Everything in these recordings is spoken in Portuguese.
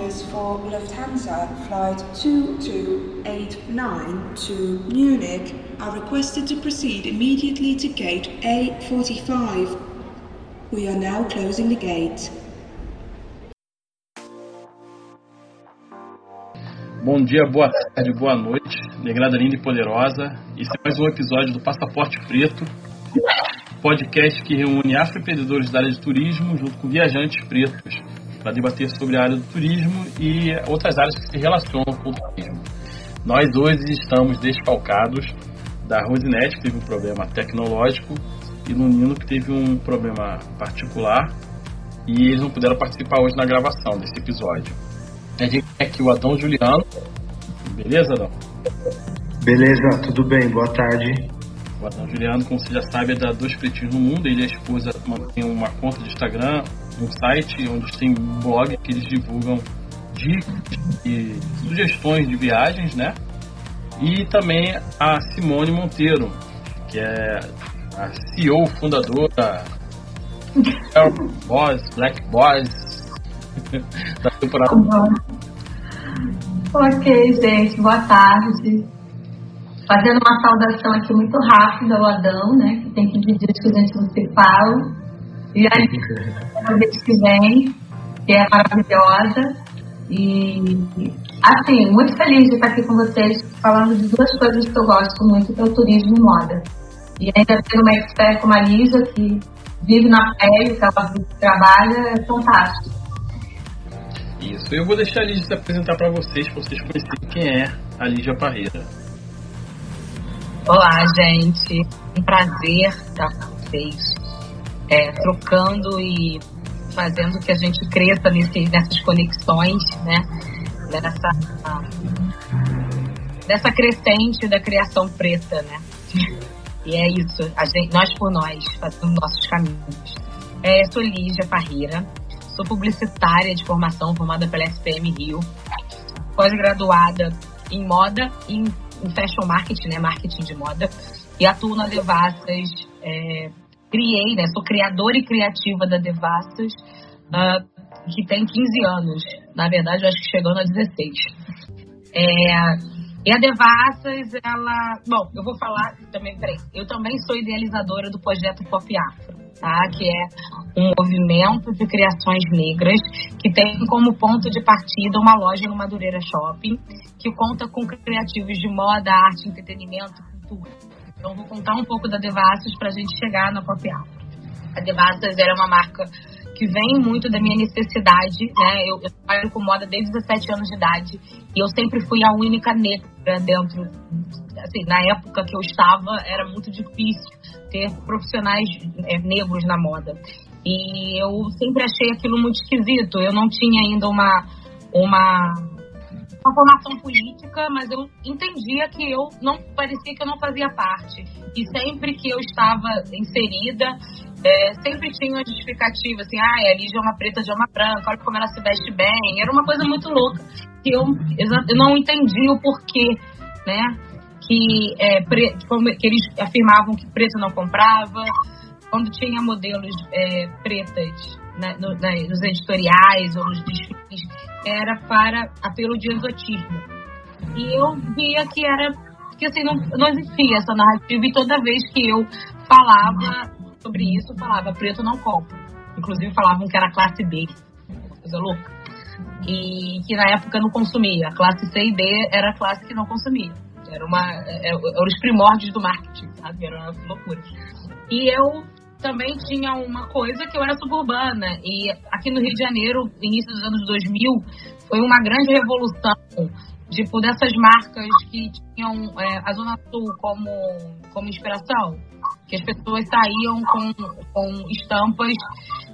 passengers for Lufthansa Flight 2289 to Munich are requested to proceed immediately to gate A45. We are now closing the gate. Bom dia, boa tarde, boa noite, negrada linda e poderosa. Esse é mais um episódio do Passaporte Preto, podcast que reúne afroempreendedores da área de turismo junto com viajantes pretos para debater sobre a área do turismo e outras áreas que se relacionam com o turismo. Nós hoje estamos desfalcados da Rosinete, que teve um problema tecnológico, e do Nino, que teve um problema particular, e eles não puderam participar hoje na gravação desse episódio. A gente tem aqui o Adão Juliano. Beleza, Adão? Beleza, tudo bem, boa tarde. O Adão Juliano, como você já sabe, é da Dois Pretinhos no Mundo. Ele e a esposa mantêm uma conta de Instagram, um site onde tem um blog que eles divulgam dicas e sugestões de viagens, né? E também a Simone Monteiro, que é a CEO fundadora Boss, Black Boss da temporada. Ok, gente, boa tarde. Fazendo uma saudação aqui muito rápida ao Adão, né? Que tem 15 dias que a gente não se fala. E aí, a vez que vem, que é maravilhosa. E, assim, muito feliz de estar aqui com vocês, falando de duas coisas que eu gosto muito, que é o turismo e moda. E ainda ter uma expert como a Lígia, que vive na pele, que ela trabalha, é fantástico. Isso, eu vou deixar a Lígia se apresentar para vocês, para vocês conhecerem quem é a Lígia Parreira. Olá, gente. Um prazer estar com vocês, é, trocando e fazendo que a gente cresça nesse, nessas conexões, né? Nessa, nessa crescente da criação preta, né? E é isso, gente, nós por nós, fazendo nossos caminhos. É, sou Lígia Parreira, sou publicitária de formação, formada pela SPM Rio, pós-graduada em moda e em, em fashion marketing, né, marketing de moda, e atuo na Devassas, é, criei, né, sou criadora e criativa da Devassas, uh, que tem 15 anos, na verdade eu acho que chegando a 16. É, e a Devassas, ela. Bom, eu vou falar também, peraí. Eu também sou idealizadora do projeto Pop Afro, tá? Que é um movimento de criações negras que tem como ponto de partida uma loja no Madureira Shopping, que conta com criativos de moda, arte, entretenimento, cultura. Então, vou contar um pouco da Devassas para a gente chegar na Pop. A Devassas era uma marca que vem muito da minha necessidade, né? Eu, eu trabalho com moda desde 17 anos de idade e eu sempre fui a única negra dentro. Assim, na época que eu estava, era muito difícil ter profissionais é, negros na moda. E eu sempre achei aquilo muito esquisito. Eu não tinha ainda uma, uma, uma formação política, mas eu entendia que eu não parecia que eu não fazia parte. E sempre que eu estava inserida, é, sempre tinha uma justificativa, assim, ah, a Lígia é uma preta de uma branca, olha como ela se veste bem. Era uma coisa muito louca, que eu, eu não entendi o porquê, né? Que, é, pre, que eles afirmavam que preto não comprava, quando tinha modelos é, pretas né, no, né, nos editoriais ou nos desfiles, era para apelo de exotismo. E eu via que era, que assim, não, não existia essa narrativa, e toda vez que eu falava sobre isso, falava preto não compra. Inclusive falavam que era classe B, coisa louca. E que na época não consumia. A classe C e D era a classe que não consumia. Era uma, era, eram os primórdios do marketing, sabe? Era uma loucura. E eu também tinha uma coisa que eu era suburbana. E aqui no Rio de Janeiro, início dos anos 2000, foi uma grande revolução tipo dessas marcas que tinham é, a Zona Sul como, como inspiração que as pessoas saíam com, com estampas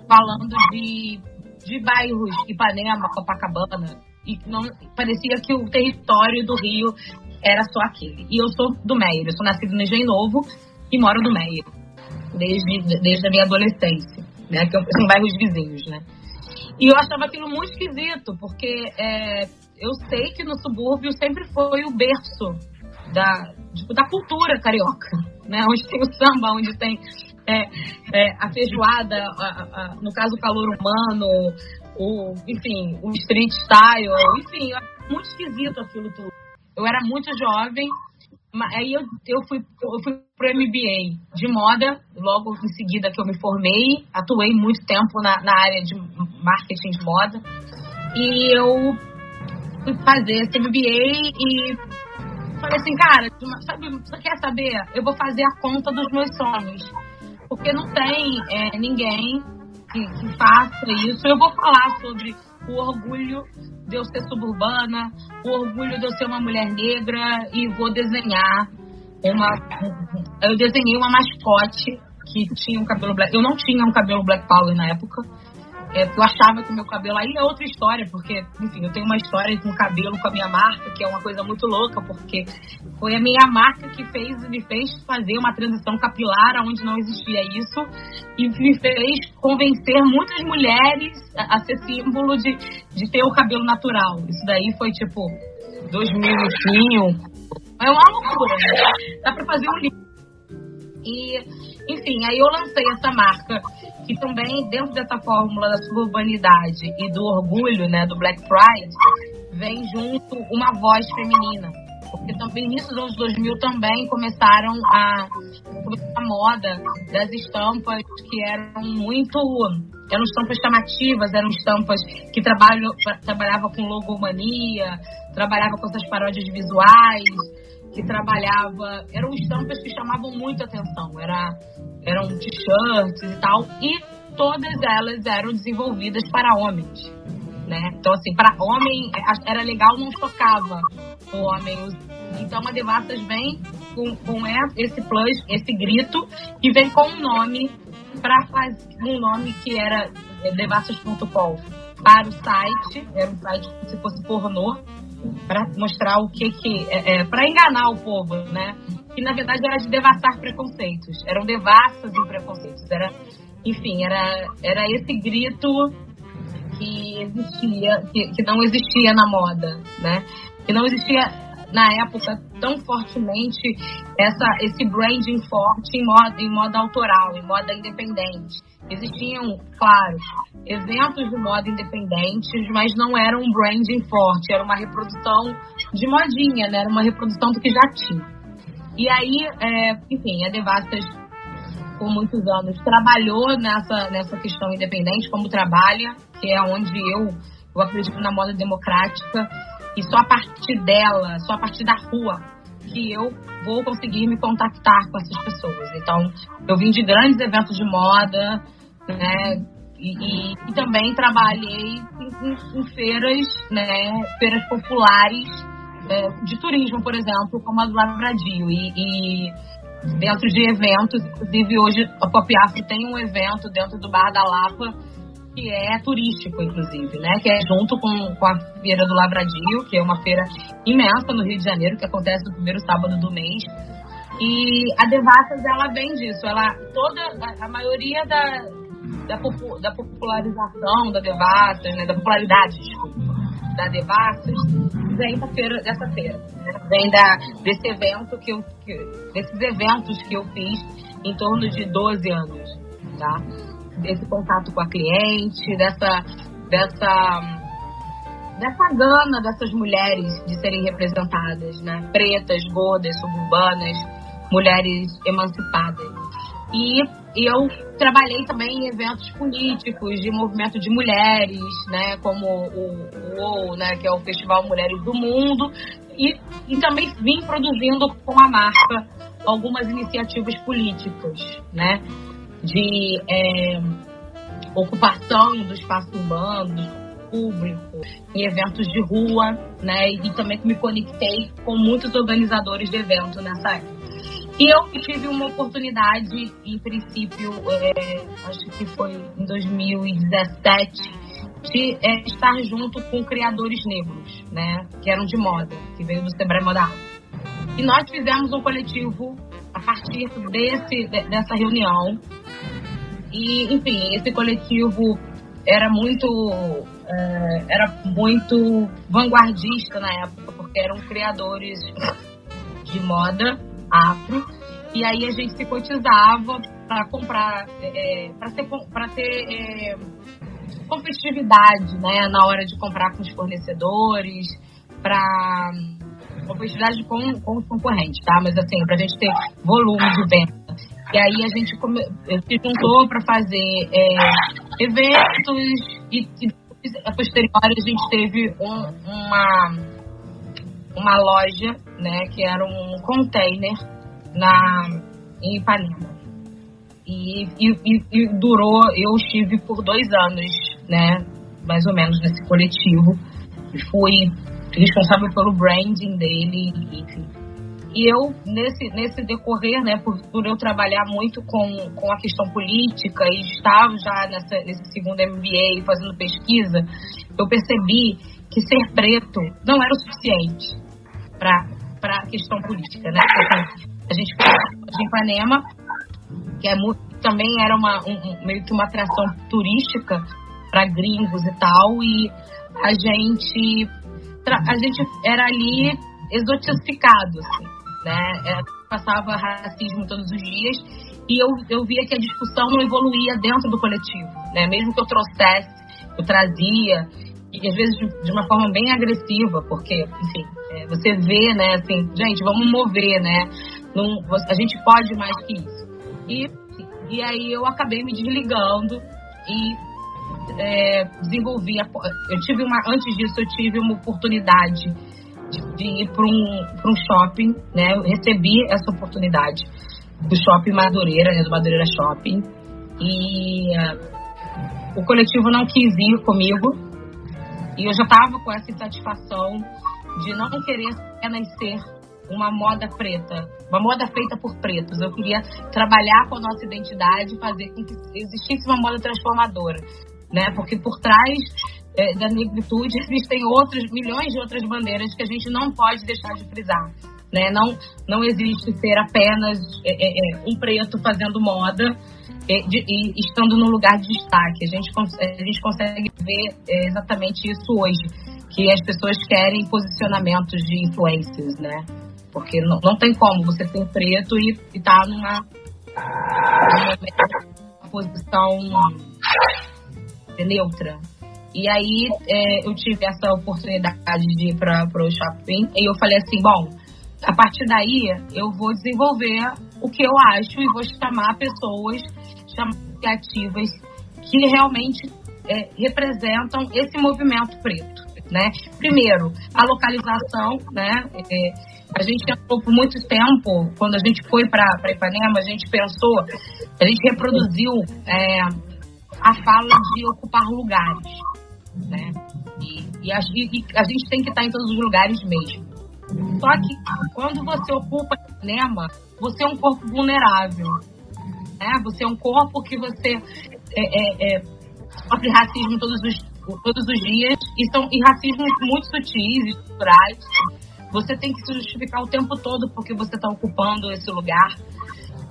falando de, de bairros, Ipanema, Copacabana, e não parecia que o território do Rio era só aquele. E eu sou do Meio, eu sou nascido no Engenho Novo e moro no Meio, desde, desde a minha adolescência, né, que são bairros vizinhos, né. E eu achava aquilo muito esquisito, porque é, eu sei que no subúrbio sempre foi o berço da, tipo, da cultura carioca, né? Onde tem o samba, onde tem é, é, a feijoada, a, a, no caso o calor humano, o, enfim, o street style, enfim, muito esquisito aquilo tudo. Eu era muito jovem, aí eu, eu, fui, eu fui pro MBA de moda, logo em seguida que eu me formei, atuei muito tempo na, na área de marketing de moda, e eu fui fazer esse MBA e falei assim, cara, sabe, você quer saber? Eu vou fazer a conta dos meus sonhos. Porque não tem é, ninguém que, que faça isso. Eu vou falar sobre o orgulho de eu ser suburbana, o orgulho de eu ser uma mulher negra e vou desenhar uma. Eu desenhei uma mascote que tinha um cabelo black. Eu não tinha um cabelo black power na época. É, eu achava que o meu cabelo aí é outra história, porque, enfim, eu tenho uma história com cabelo com a minha marca, que é uma coisa muito louca, porque foi a minha marca que fez me fez fazer uma transição capilar onde não existia isso e me fez convencer muitas mulheres a, a ser símbolo de, de ter o cabelo natural. Isso daí foi tipo 2005. É uma loucura, né? Dá pra fazer um livro. E, enfim, aí eu lancei essa marca que também, dentro dessa fórmula da suburbanidade e do orgulho, né, do Black Pride, vem junto uma voz feminina. Porque também nisso dos anos 2000 também começaram a, a moda das estampas que eram muito eram estampas chamativas, eram estampas que trabalham, trabalhava com logomania, trabalhava com essas paródias visuais, que trabalhava. Eram estampas que chamavam muito atenção. Era eram t-shirts e tal, e todas elas eram desenvolvidas para homens. Né? Então, assim, para homem era legal, não chocava o homem. Então, a Devastas vem com, com esse plus, esse grito, e vem com um nome para fazer um nome que era é, devastas.com para o site, era um site como se fosse pornô, para mostrar o que que é, é para enganar o povo, né? que na verdade era de devastar preconceitos. Eram devassas em preconceitos. Era, enfim, era, era esse grito que existia, que, que não existia na moda, né? Que não existia na época tão fortemente essa, esse branding forte em moda, em moda autoral, em moda independente. Existiam, claro, eventos de moda independentes, mas não era um branding forte, era uma reprodução de modinha, né? Era uma reprodução do que já tinha. E aí, é, enfim, a Devastas, por muitos anos, trabalhou nessa, nessa questão independente, como trabalha, que é onde eu, eu acredito na moda democrática, e só a partir dela, só a partir da rua, que eu vou conseguir me contactar com essas pessoas. Então, eu vim de grandes eventos de moda, né? E, e, e também trabalhei em, em, em feiras, né? Feiras populares é, de turismo, por exemplo, como a do Lavradio. E, e, dentro de eventos, inclusive hoje a Pop Afro tem um evento dentro do Bar da Lapa que é turístico, inclusive, né? Que é junto com, com a Feira do Lavradio, que é uma feira imensa no Rio de Janeiro, que acontece no primeiro sábado do mês. E a Devassas, ela vem disso. Ela, toda, a, a maioria da, da, da, popularização da Devassas, né? Da popularidade, desculpa, da Devassas, vem da feira, dessa feira. Né? Vem da, desse evento que eu, que, desses eventos que eu fiz em torno de 12 anos, tá? Desse contato com a cliente, dessa, dessa, dessa gana dessas mulheres de serem representadas, né? Pretas, gordas, suburbanas, mulheres emancipadas. E eu trabalhei também em eventos políticos de movimento de mulheres, né, como o, o né, que é o Festival Mulheres do Mundo, e, e também vim produzindo com a marca algumas iniciativas políticas, né, de é, ocupação do espaço urbano, público, em eventos de rua, né, e também me conectei com muitos organizadores de eventos nessa época. E eu tive uma oportunidade, em princípio, é, acho que foi em 2017, de é, estar junto com criadores negros, né? Que eram de moda, que veio do Sebrae Moda E nós fizemos um coletivo a partir desse, dessa reunião. E, enfim, esse coletivo era muito, é, era muito vanguardista na época, porque eram criadores de moda afro. E aí a gente se cotizava para comprar, é, para ter, pra ter é, competitividade né, na hora de comprar com os fornecedores, para competitividade com, com os concorrentes, tá? Mas assim, para a gente ter volume de venda. E aí a gente come, se juntou para fazer é, eventos e, e a posterior a gente teve um, uma, uma loja, né, que era um container na, em Ipanema. E, e, e, durou, eu estive por dois anos, né, mais ou menos nesse coletivo. Fui responsável pelo branding dele, enfim. E eu, nesse, nesse decorrer, né, por, por eu trabalhar muito com, com a questão política e estava já nessa, nesse segundo MBA fazendo pesquisa, eu percebi que ser preto não era o suficiente para a questão política, né? Porque, a gente em Ipanema, que é muito, também era uma, um, meio que uma atração turística para gringos e tal, e a gente a gente era ali exotificado, assim, né? É, passava racismo todos os dias e eu, eu via que a discussão não evoluía dentro do coletivo, né? Mesmo que eu trouxesse, eu trazia e às vezes de, de uma forma bem agressiva, porque, enfim, é, você vê, né? Assim, gente, vamos mover, né? Não, a gente pode mais que isso. E, e aí eu acabei me desligando e é, desenvolvi. Eu tive uma, antes disso, eu tive uma oportunidade de, de ir para um, um shopping, né? Eu recebi essa oportunidade do shopping Madureira, né? do Madureira Shopping. E uh, o coletivo não quis ir comigo. E eu já estava com essa insatisfação de não querer apenas ser uma moda preta, uma moda feita por pretos. Eu queria trabalhar com a nossa identidade, fazer com que existisse uma moda transformadora né? Porque por trás é, da negritude existem outros milhões de outras bandeiras que a gente não pode deixar de frisar. Né? Não, não existe ser apenas é, é, é um preto fazendo moda e, de, e, estando no lugar de destaque. A gente, a gente consegue ver é, exatamente isso hoje, que as pessoas querem posicionamentos de influências, né? Porque não, não tem como você ser preto e estar tá numa, numa posição neutra. E aí é, eu tive essa oportunidade de ir para o shopping e eu falei assim, bom, a partir daí eu vou desenvolver o que eu acho e vou chamar pessoas, chamar criativas que realmente é, representam esse movimento preto, né? Primeiro, a localização, né? É, a gente pensou por muito tempo, quando a gente foi para Ipanema, a gente pensou, a gente reproduziu é, a fala de ocupar lugares, né? E, e, a, e, a, gente tem que estar em todos os lugares mesmo. Só que quando você ocupa cinema, você é um corpo vulnerável, né? Você é um corpo que você é, é, é, sofre racismo todos os, todos os dias e são e racismos muito sutis e estruturais. Você tem que se justificar o tempo todo porque você está ocupando esse lugar.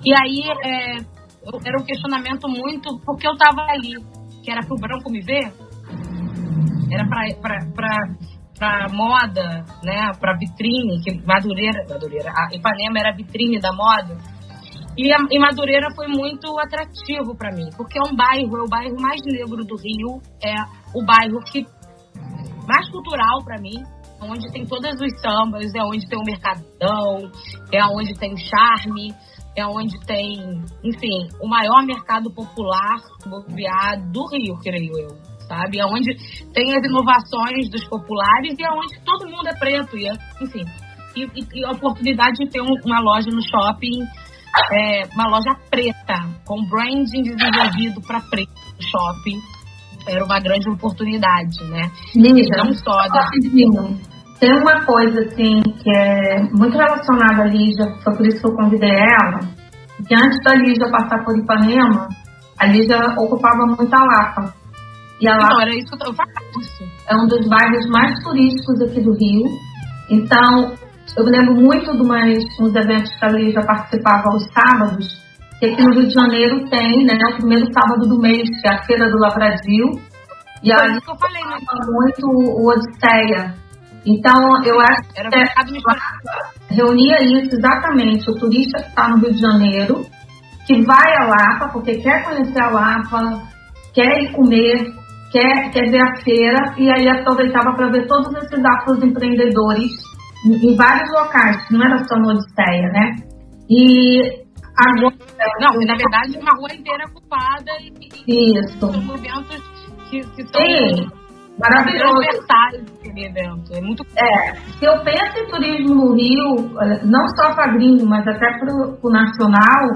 E aí, é, era um questionamento muito porque eu estava ali, que era pro branco me ver, era para moda, né, para vitrine, que Madureira, Madureira, a Ipanema era a vitrine da moda. E, a, e Madureira foi muito atrativo para mim, porque é um bairro, é o bairro mais negro do Rio, é o bairro que mais cultural para mim, onde tem todos os sambas, é onde tem o mercadão, é onde tem o charme, é onde tem, enfim, o maior mercado popular do Rio, creio eu, sabe? Onde tem as inovações dos populares e onde todo mundo é preto, e é, enfim. E, e, a oportunidade de ter um, uma loja no shopping, é, uma loja preta, com branding desenvolvido para preto no shopping, era uma grande oportunidade, né? Lígia, não só da. Tem uma coisa, assim, que é muito relacionada à Lígia, foi por isso que eu convidei ela, que antes da Lígia passar por Ipanema, a Lígia ocupava muito a Lapa. E a Lapa então, era isso que eu isso. é um dos bairros mais turísticos aqui do Rio. Então, eu me lembro muito de umas, uns eventos que a Lígia participava aos sábados, que aqui no Rio de Janeiro tem, né, o primeiro sábado do mês, que é a Feira do Lavradio. E isso que eu falei, né? muito o Odisseia, então, eu acho Era que reunia isso exatamente, o turista que está no Rio de Janeiro que vai a Lapa, porque quer conhecer a Lapa, quer ir comer, quer, quer ver a feira, e aí aproveitava para ver todos esses empreendedores em, vários locais, não era só no Odisseia, né? E agora. Não, na verdade, uma rua inteira ocupada e, Isso. movimentos que, que são. Sim. Maravilhoso. É muito. É, se eu penso em turismo no Rio, não só para gringo, mas até para o nacional,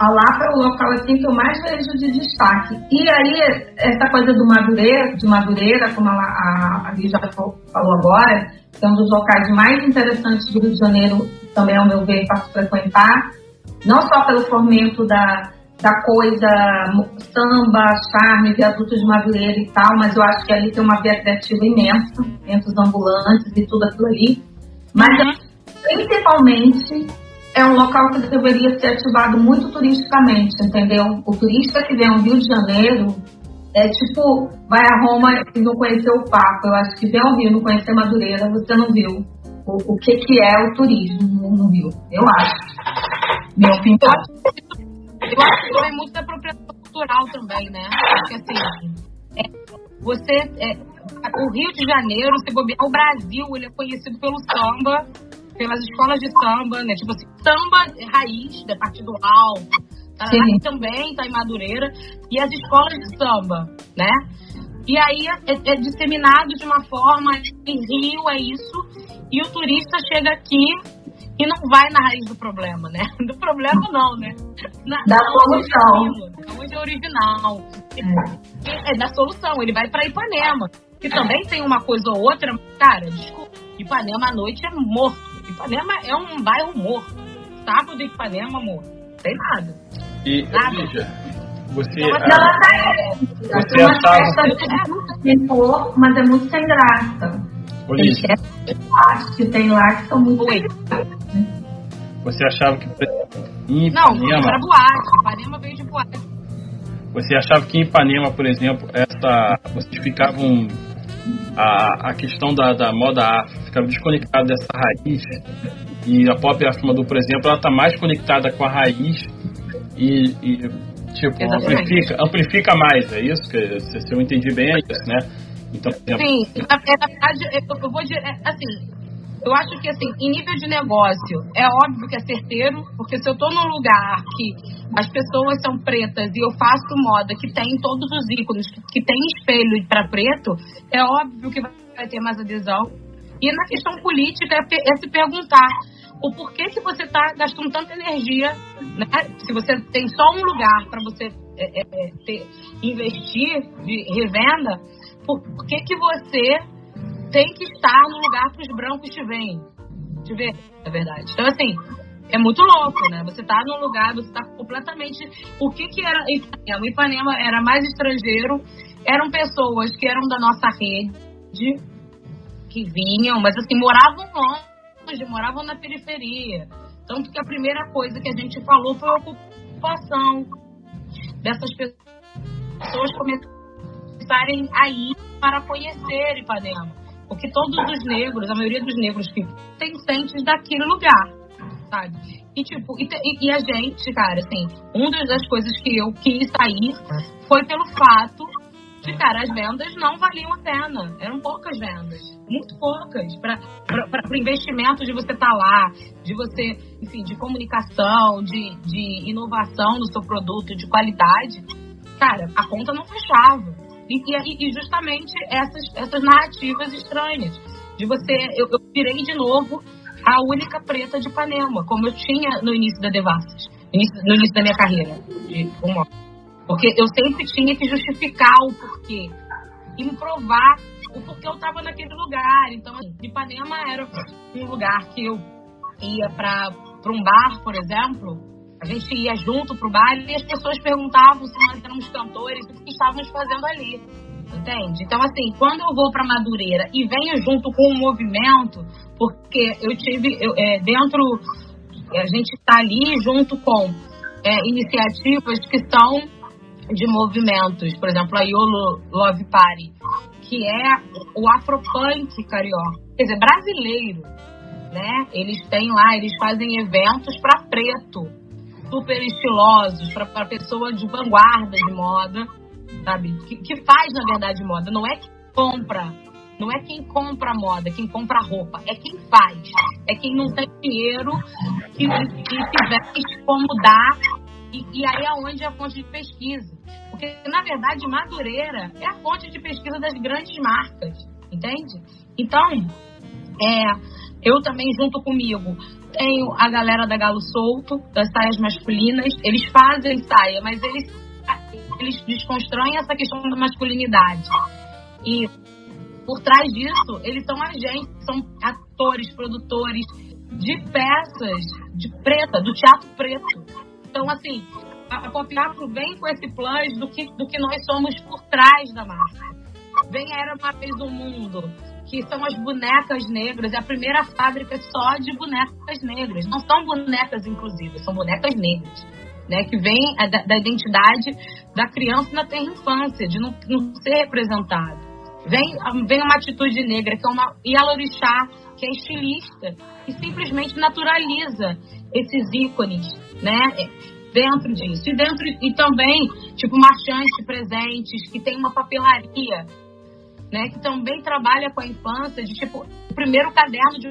a Lapa é o local assim que eu mais vejo de destaque. E aí, essa coisa do Madureira, de Madureira, como a, a, a já falou agora, que é um dos locais mais interessantes do Rio de Janeiro, também ao meu ver, para frequentar, não só pelo fomento da, da coisa samba, charme, viaduto de Madureira e tal, mas eu acho que ali tem uma via criativa imensa, entre os ambulantes e tudo aquilo ali. Mas, uhum. principalmente, é um local que deveria ser ativado muito turisticamente, entendeu? O turista que vem ao Rio de Janeiro é tipo, vai a Roma e não conheceu o Papa. Eu acho que vem ao Rio e não conhecer Madureira, você não viu o, o que, que é o turismo no Rio. Eu acho. Meu opinião. Eu acho que tem muito da apropriação cultural também, né? Porque assim, é, você. É, o Rio de Janeiro, se bobear, o Brasil, ele é conhecido pelo samba, pelas escolas de samba, né? Tipo assim, samba raiz, da Partido Alto. Tá também tá em Madureira. E as escolas de samba, né? E aí é, é, disseminado de uma forma, em Rio é isso, e o turista chega aqui e não vai na raiz do problema, né? Do problema não, né? Na, da solução. Onde é original. É. é da solução, ele vai para Ipanema, que também tem uma coisa ou outra, cara, desculpa, Ipanema à noite é morto. Ipanema é um bairro morto. Sábado de Ipanema, amor, tem nada. E, nada. você... Então, assim, ela tá, você uma festa de muito mas é muito sem graça. Olívia. que tem lá que são muito Você achava que em Ipanema... Não, era boate. Ipanema veio de boate. Você achava que em Ipanema, por exemplo, essa, vocês ficavam a, a questão da, da moda afro ficava desconectada dessa raiz. E a pop afro por exemplo, ela está mais conectada com a raiz e, e tipo amplifica, amplifica mais, é isso? Que se eu entendi bem é isso, né? Então, Sim, na, na verdade, eu vou dizer, é, assim, eu acho que assim, em nível de negócio, é óbvio que é certeiro, porque se eu estou num lugar que as pessoas são pretas e eu faço moda que tem todos os ícones, que, tem espelho para preto, é óbvio que vai ter mais adesão. E na questão política é, é se perguntar o porquê que você está gastando tanta energia, né? se você tem só um lugar para você é, é, é, ter, investir de revenda, por que, que você tem que estar no lugar que os brancos te veem? Te ver, é verdade. Então, assim, é muito louco, né? Você tá num lugar, você tá completamente. O que que era Ipanema? O Ipanema era mais estrangeiro, eram pessoas que eram da nossa rede, que vinham, mas assim, moravam longe, moravam na periferia. Tanto que a primeira coisa que a gente falou foi a ocupação dessas pessoas começarem a ir para conhecer Ipanema. Porque todos os negros, a maioria dos negros que tem sentes daquele lugar, sabe? E tipo, e, e, a gente, cara, assim, uma das coisas que eu quis sair foi pelo fato de, cara, as vendas não valiam a pena. Eram poucas vendas. Muito poucas. Para o investimento de você estar tá lá, de você, enfim, de comunicação, de, de inovação no seu produto, de qualidade. Cara, a conta não fechava. E, e, e justamente essas, essas narrativas estranhas. De você. Eu, eu virei de novo a única preta de Ipanema, como eu tinha no início da início, no início da minha carreira de humor. Porque eu sempre tinha que justificar o porquê e me provar o porquê eu estava naquele lugar. Então, assim, Ipanema era um lugar que eu ia para um bar, por exemplo, a gente ia junto pro bar e as pessoas perguntavam se nós éramos cantores, o que estávamos fazendo ali. Entende? Então, assim, quando eu vou para Madureira e venho junto com o movimento, porque eu tive eu, é, dentro, a gente está ali junto com é, iniciativas que são de movimentos, por exemplo, a Yolo Love Party, que é o afropunk carioca, quer dizer, brasileiro, né? Eles têm lá, eles fazem eventos para preto. Super estilosos, para pessoa de vanguarda de moda, sabe? Que, que faz, na verdade, moda. Não é que compra não é quem compra moda, quem compra roupa, é quem faz. É quem não tem dinheiro que, que tiver como dar. E, e aí é onde é a fonte de pesquisa. Porque, na verdade, Madureira é a fonte de pesquisa das grandes marcas, entende? Então, é, eu também, junto comigo, tenho a galera da Galo Solto, das saias masculinas. Eles fazem saia, mas eles, eles desconstroem essa questão da masculinidade. E por trás disso, eles são agentes, são atores, produtores de peças de preta, do teatro preto. Então, assim, a, a Pop Afro vem com esse plus do que, do que nós somos por trás da marca. Vem Era Uma Vez do Mundo, que são as bonecas negras, é a primeira fábrica só de bonecas negras. Não são bonecas inclusivas, são bonecas negras. Né, que vem da, da identidade da criança na terra infância, de não, não ser representado. Vem, vem uma atitude negra, que é uma Yalorixá, que é estilista, e simplesmente naturaliza esses ícones, né? Dentro disso. E dentro e também, tipo, marchantes presentes, que tem uma papelaria, né? Que também trabalha com a infância, de tipo, o primeiro caderno de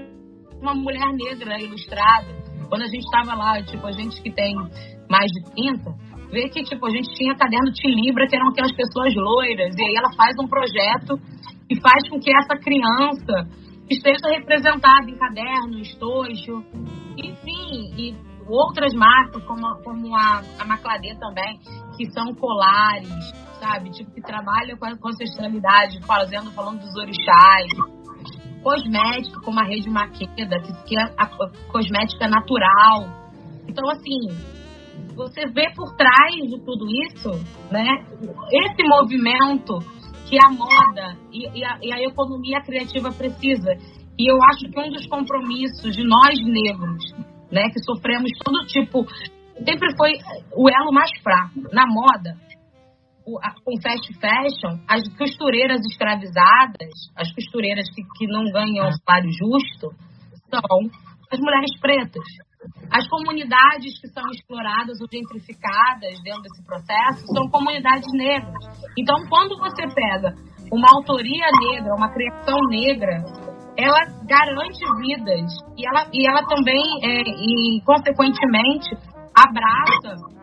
uma mulher negra ilustrada. Quando a gente estava lá, tipo, a gente que tem mais de 30, ver que, tipo, a gente tinha caderno de Libra, que eram aquelas pessoas loiras, e aí ela faz um projeto e faz com que essa criança esteja representada em caderno, estojo, enfim, e outras marcas, como, a, como a, a Macladê também, que são colares, sabe? Tipo, que trabalha com a ancestralidade, fazendo, falando dos orixás. Cosmética, como a Rede Maqueda, que, é a cosmética natural. Então, assim, você vê por trás de tudo isso, né? Esse movimento que a moda e, e, a, e a economia criativa precisa. E eu acho que um dos compromissos de nós negros, né, que sofremos todo tipo, sempre foi o elo mais fraco. Na moda, o, a, com fast fashion, as costureiras escravizadas, as costureiras que, que não ganham salário justo, são as mulheres pretas. As comunidades que são exploradas ou gentrificadas dentro desse processo são comunidades negras. Então, quando você pega uma autoria negra, uma criação negra, ela garante vidas e ela, e ela também, é, e consequentemente, abraça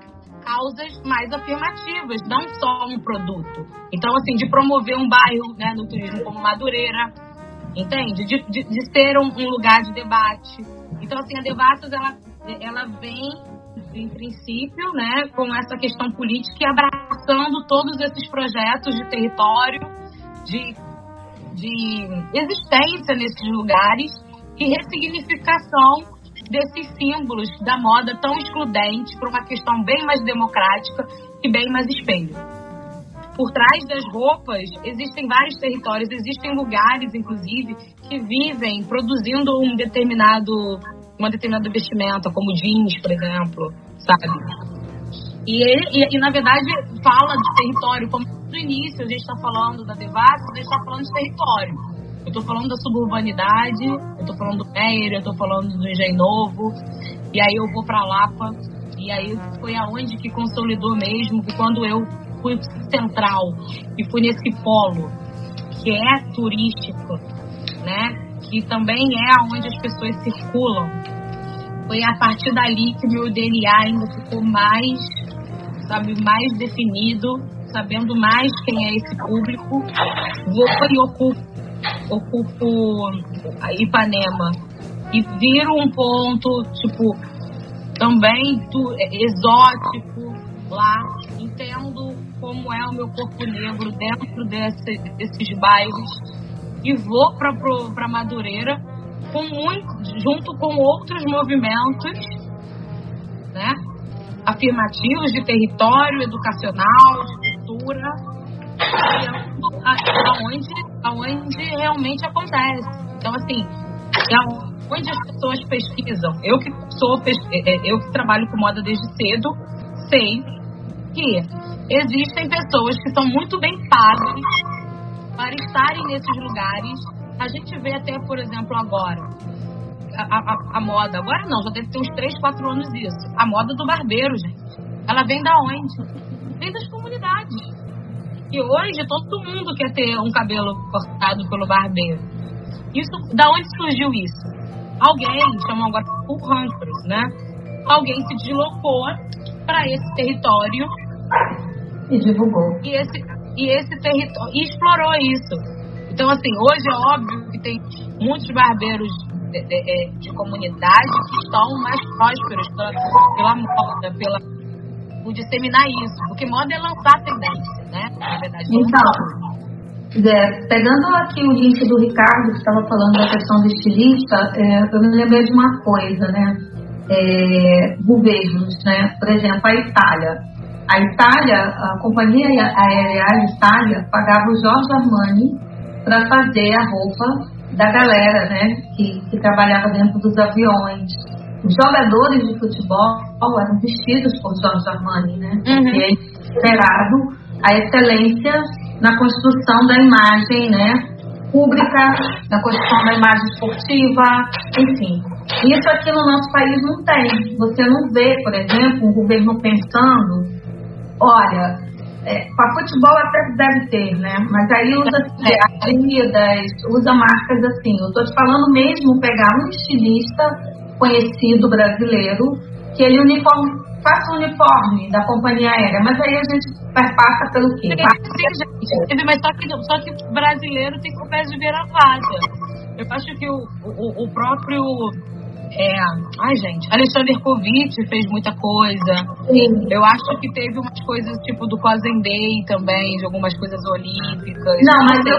causas mais afirmativas, não só um produto. Então, assim, de promover um bairro né, no turismo como Madureira, entende? De, de, de ser um, um lugar de debate, então, assim, a Devassos, ela, ela vem, em princípio, né, com essa questão política e abraçando todos esses projetos de território, de, de existência nesses lugares e ressignificação desses símbolos da moda tão excludente para uma questão bem mais democrática e bem mais espelho. Por trás das roupas existem vários territórios, existem lugares, inclusive, que vivem produzindo um determinado uma determinada vestimenta, como jeans, por exemplo, sabe? E, e, e, na verdade, fala de território, como no início a gente está falando da Devassa, a gente está falando de território. Eu estou falando da suburbanidade, eu estou falando do Meyer, eu estou falando do Engenho Novo, e aí eu vou para Lapa, e aí foi aonde que consolidou mesmo, que quando eu fui central e fui nesse polo, que é turístico, né? que também é onde as pessoas circulam. Foi a partir dali que meu DNA ainda ficou mais, sabe, mais definido, sabendo mais quem é esse público. Vou e ocupo, ocupo Ipanema. E viro um ponto, tipo, também do, exótico lá, entendo como é o meu corpo negro dentro desse, desses bairros e vou para Madureira com muito, junto com outros movimentos né, afirmativos de território, educacional, de cultura, aonde, aonde realmente acontece. Então, assim, é onde as pessoas pesquisam. Eu que sou é, é, eu que trabalho com moda desde cedo, sei que existem pessoas que são muito bem pagas para estarem nesses lugares. A gente vê até, por exemplo, agora, a, a, a, moda, agora não, já deve ter uns 3, 4 anos isso. A moda do barbeiro, gente. Ela vem da onde? Vem das comunidades. E hoje todo mundo quer ter um cabelo cortado pelo barbeiro. Isso, da onde surgiu isso? Alguém, chamam agora por hunters, né? Alguém se deslocou para esse território e divulgou. E esse, e esse território e explorou isso. Então, assim, hoje é óbvio que tem muitos barbeiros de, de, de comunidade que estão mais prósperos pela, pela moda, pela, por disseminar isso. Porque moda é lançar tendência, né? Na verdade, então, é, pegando aqui o link do Ricardo, que estava falando da questão do estilista, é, eu me lembrei de uma coisa, né? É, governos, né? Por exemplo, a Itália. A Itália, a companhia aérea Itália pagava o Jorge Armani para fazer a roupa da galera, né, que, que trabalhava dentro dos aviões. Os jogadores de futebol eram vestidos por Jorge Armani, né? Uhum. Porque é esperado a excelência na construção da imagem, né? Pública, na construção da imagem esportiva, enfim. Isso aqui no nosso país não tem. Você não vê, por exemplo, um governo pensando, olha, é, para futebol até deve ter, né? Mas aí usa Adidas, usa marcas assim. Eu estou te falando mesmo pegar um estilista conhecido brasileiro que ele uniforme, faça o uniforme da companhia aérea, mas aí a gente passa pelo quê? Sim, gente, mas só que, só que brasileiro tem com pés de vira-lata. Eu acho que o, o, o próprio é, ai, gente, Alexander Kovic fez muita coisa. Sim. Eu acho que teve umas coisas tipo do Day também, de algumas coisas olímpicas. Não, mas eu,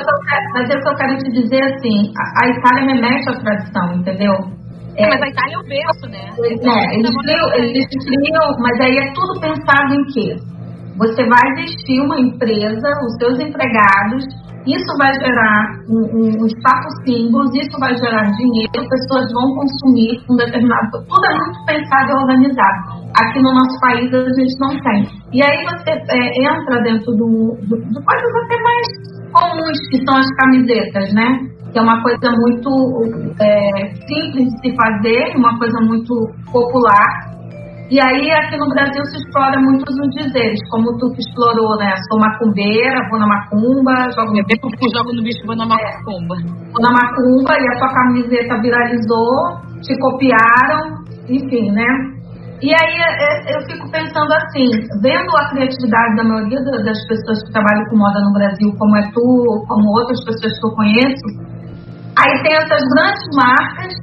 mas eu só quero te dizer assim: a, a Itália remete à tradição, entendeu? É, é, mas a Itália é o berço, né? É, eles, criam, eles criam, mas aí é tudo pensado em quê? Você vai vestir uma empresa, os seus empregados isso vai gerar um, um status símbolos, isso vai gerar dinheiro, pessoas vão consumir um determinado. Tudo é muito pensado e organizado. Aqui no nosso país a gente não tem. E aí você é, entra dentro do, do, de coisas até mais comuns, que são as camisetas, né? Que é uma coisa muito é, simples de se fazer, uma coisa muito popular e aí, aqui no Brasil, se explora muitos os dizeres, como tu que explorou, né? Sou macumbeira, vou na macumba, jogo no bicho. jogo no bicho, vou na macumba. É, vou na macumba e a tua camiseta viralizou, te copiaram, enfim, né? E aí é, é, eu fico pensando assim, vendo a criatividade da maioria das pessoas que trabalham com moda no Brasil, como é tu, como outras pessoas que eu conheço, aí tem essas grandes marcas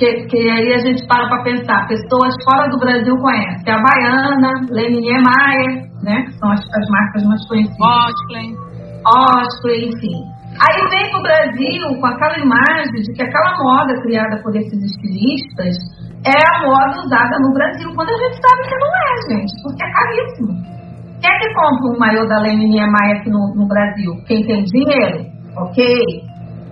que, que aí a gente para para pensar, pessoas fora do Brasil conhecem a Baiana, Lenier Maia, né, que são as, as marcas mais conhecidas. Oskley. Oskley, enfim. Aí vem para o Brasil com aquela imagem de que aquela moda criada por esses estilistas é a moda usada no Brasil, quando a gente sabe que não é, gente, porque é caríssimo. Quem é que compra um maiô da Lenier Maia aqui no, no Brasil? Quem tem dinheiro, ok,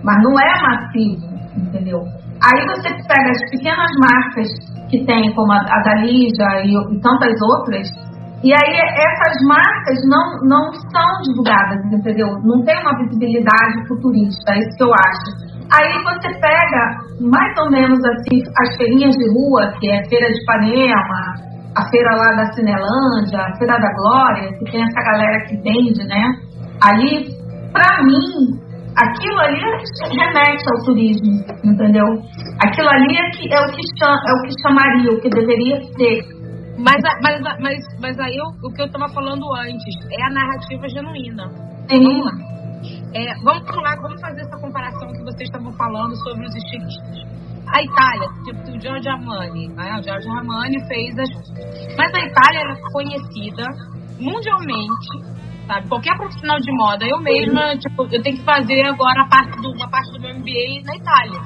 mas não é massivo, entendeu? Aí você pega as pequenas marcas que tem, como a, a Dalija e, e tantas outras, e aí essas marcas não, não são divulgadas, entendeu? Não tem uma visibilidade futurista, é isso que eu acho. Aí você pega mais ou menos assim as feirinhas de rua, que é a Feira de Ipanema, a feira lá da Cinelândia, a Feira da Glória, que tem essa galera que vende, né? Ali, para mim, aquilo ali remete ao turismo, entendeu? Aquilo ali é, que, é, o, que chama, é o que chamaria, o que deveria ser. Mas, mas, mas, mas aí o, o que eu estava falando antes é a narrativa genuína. Sim. Vamos lá. É, vamos vamos fazer essa comparação que vocês estavam falando sobre os estilistas. A Itália, tipo o Giorgio Armani, né? o Giorgio Armani fez as. Mas a Itália é conhecida mundialmente sabe? Qualquer profissional de moda, eu mesma, tipo, eu tenho que fazer agora a parte do, uma parte do meu MBA na Itália.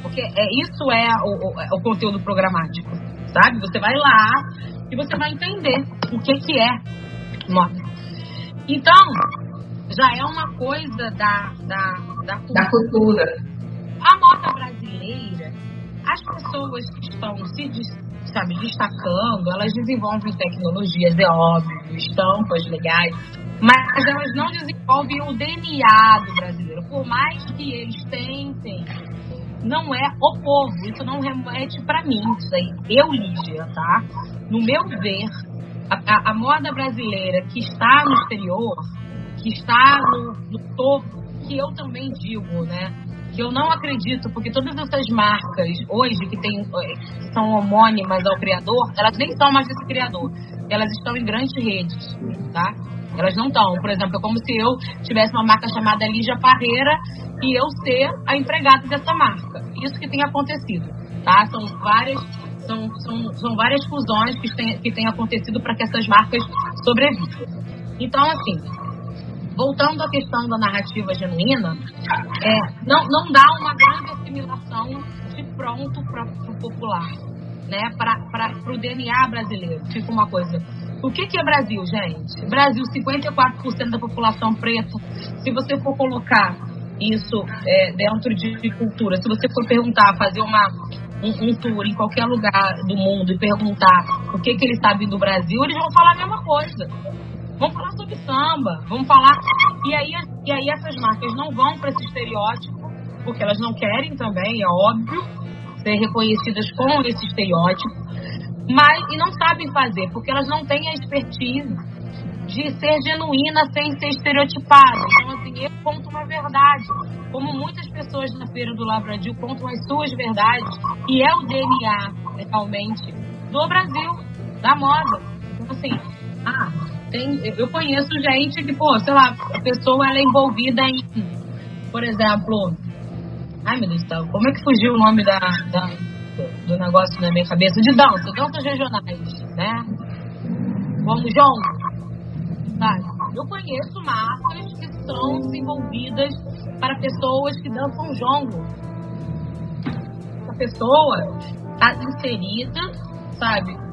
Porque é, isso é o, o, é o conteúdo programático, sabe? Você vai lá e você vai entender o que, que é moda. Então, já é uma coisa da, da, da, cultura. da cultura. A moda brasileira, as pessoas que estão se sabe, destacando, elas desenvolvem tecnologias, é óbvio, estampas legais, mas elas não desenvolvem o DNA do brasileiro. Por mais que eles tentem não é o povo. Isso não remete para mim. Isso aí, eu, Lígia, tá? No meu ver, a, a, a, moda brasileira que está no exterior, que está no, no topo, que eu também digo, né? Que eu não acredito, porque todas essas marcas hoje que, tem, que são homônimas ao criador, elas nem são mais desse criador. Elas estão em grandes redes, tá? Elas não estão. Por exemplo, é como se eu tivesse uma marca chamada Lígia Parreira e eu ser a empregada dessa marca. Isso que tem acontecido, tá? São várias são, são, são várias fusões que têm, que acontecido para que essas marcas sobrevivam. Então, assim, voltando à questão da narrativa genuína, é, não, não dá uma grande assimilação de pronto para o popular, né? para o DNA brasileiro. Fica uma coisa. O que, que é Brasil, gente? Brasil, 54% da população preta. Se você for colocar isso é, dentro de cultura, se você for perguntar, fazer uma, um, um, tour em qualquer lugar do mundo e perguntar o que, que eles sabem do Brasil, eles vão falar a mesma coisa. Vão falar sobre samba, vão falar. E aí, e aí essas marcas não vão para esse estereótipo, porque elas não querem também, é óbvio, ser reconhecidas com esse estereótipo, mas e não sabem fazer, porque elas não têm a expertise de ser genuína sem ser estereotipada. Então, assim, eu conto uma verdade, como muitas pessoas na Feira do Lavradio contam as suas verdades, e é o DNA, realmente, do Brasil, da moda. Então, assim, ah, tem, eu conheço gente que, pô, sei lá, a pessoa ela é envolvida em, por exemplo, ai meu Deus do céu, como é que fugiu o nome da, da do negócio na minha cabeça? De dança, danças regionais, né? Como João, sabe? Eu conheço marcas que são desenvolvidas para pessoas que dançam jongo. Essa pessoa está inserida, sabe,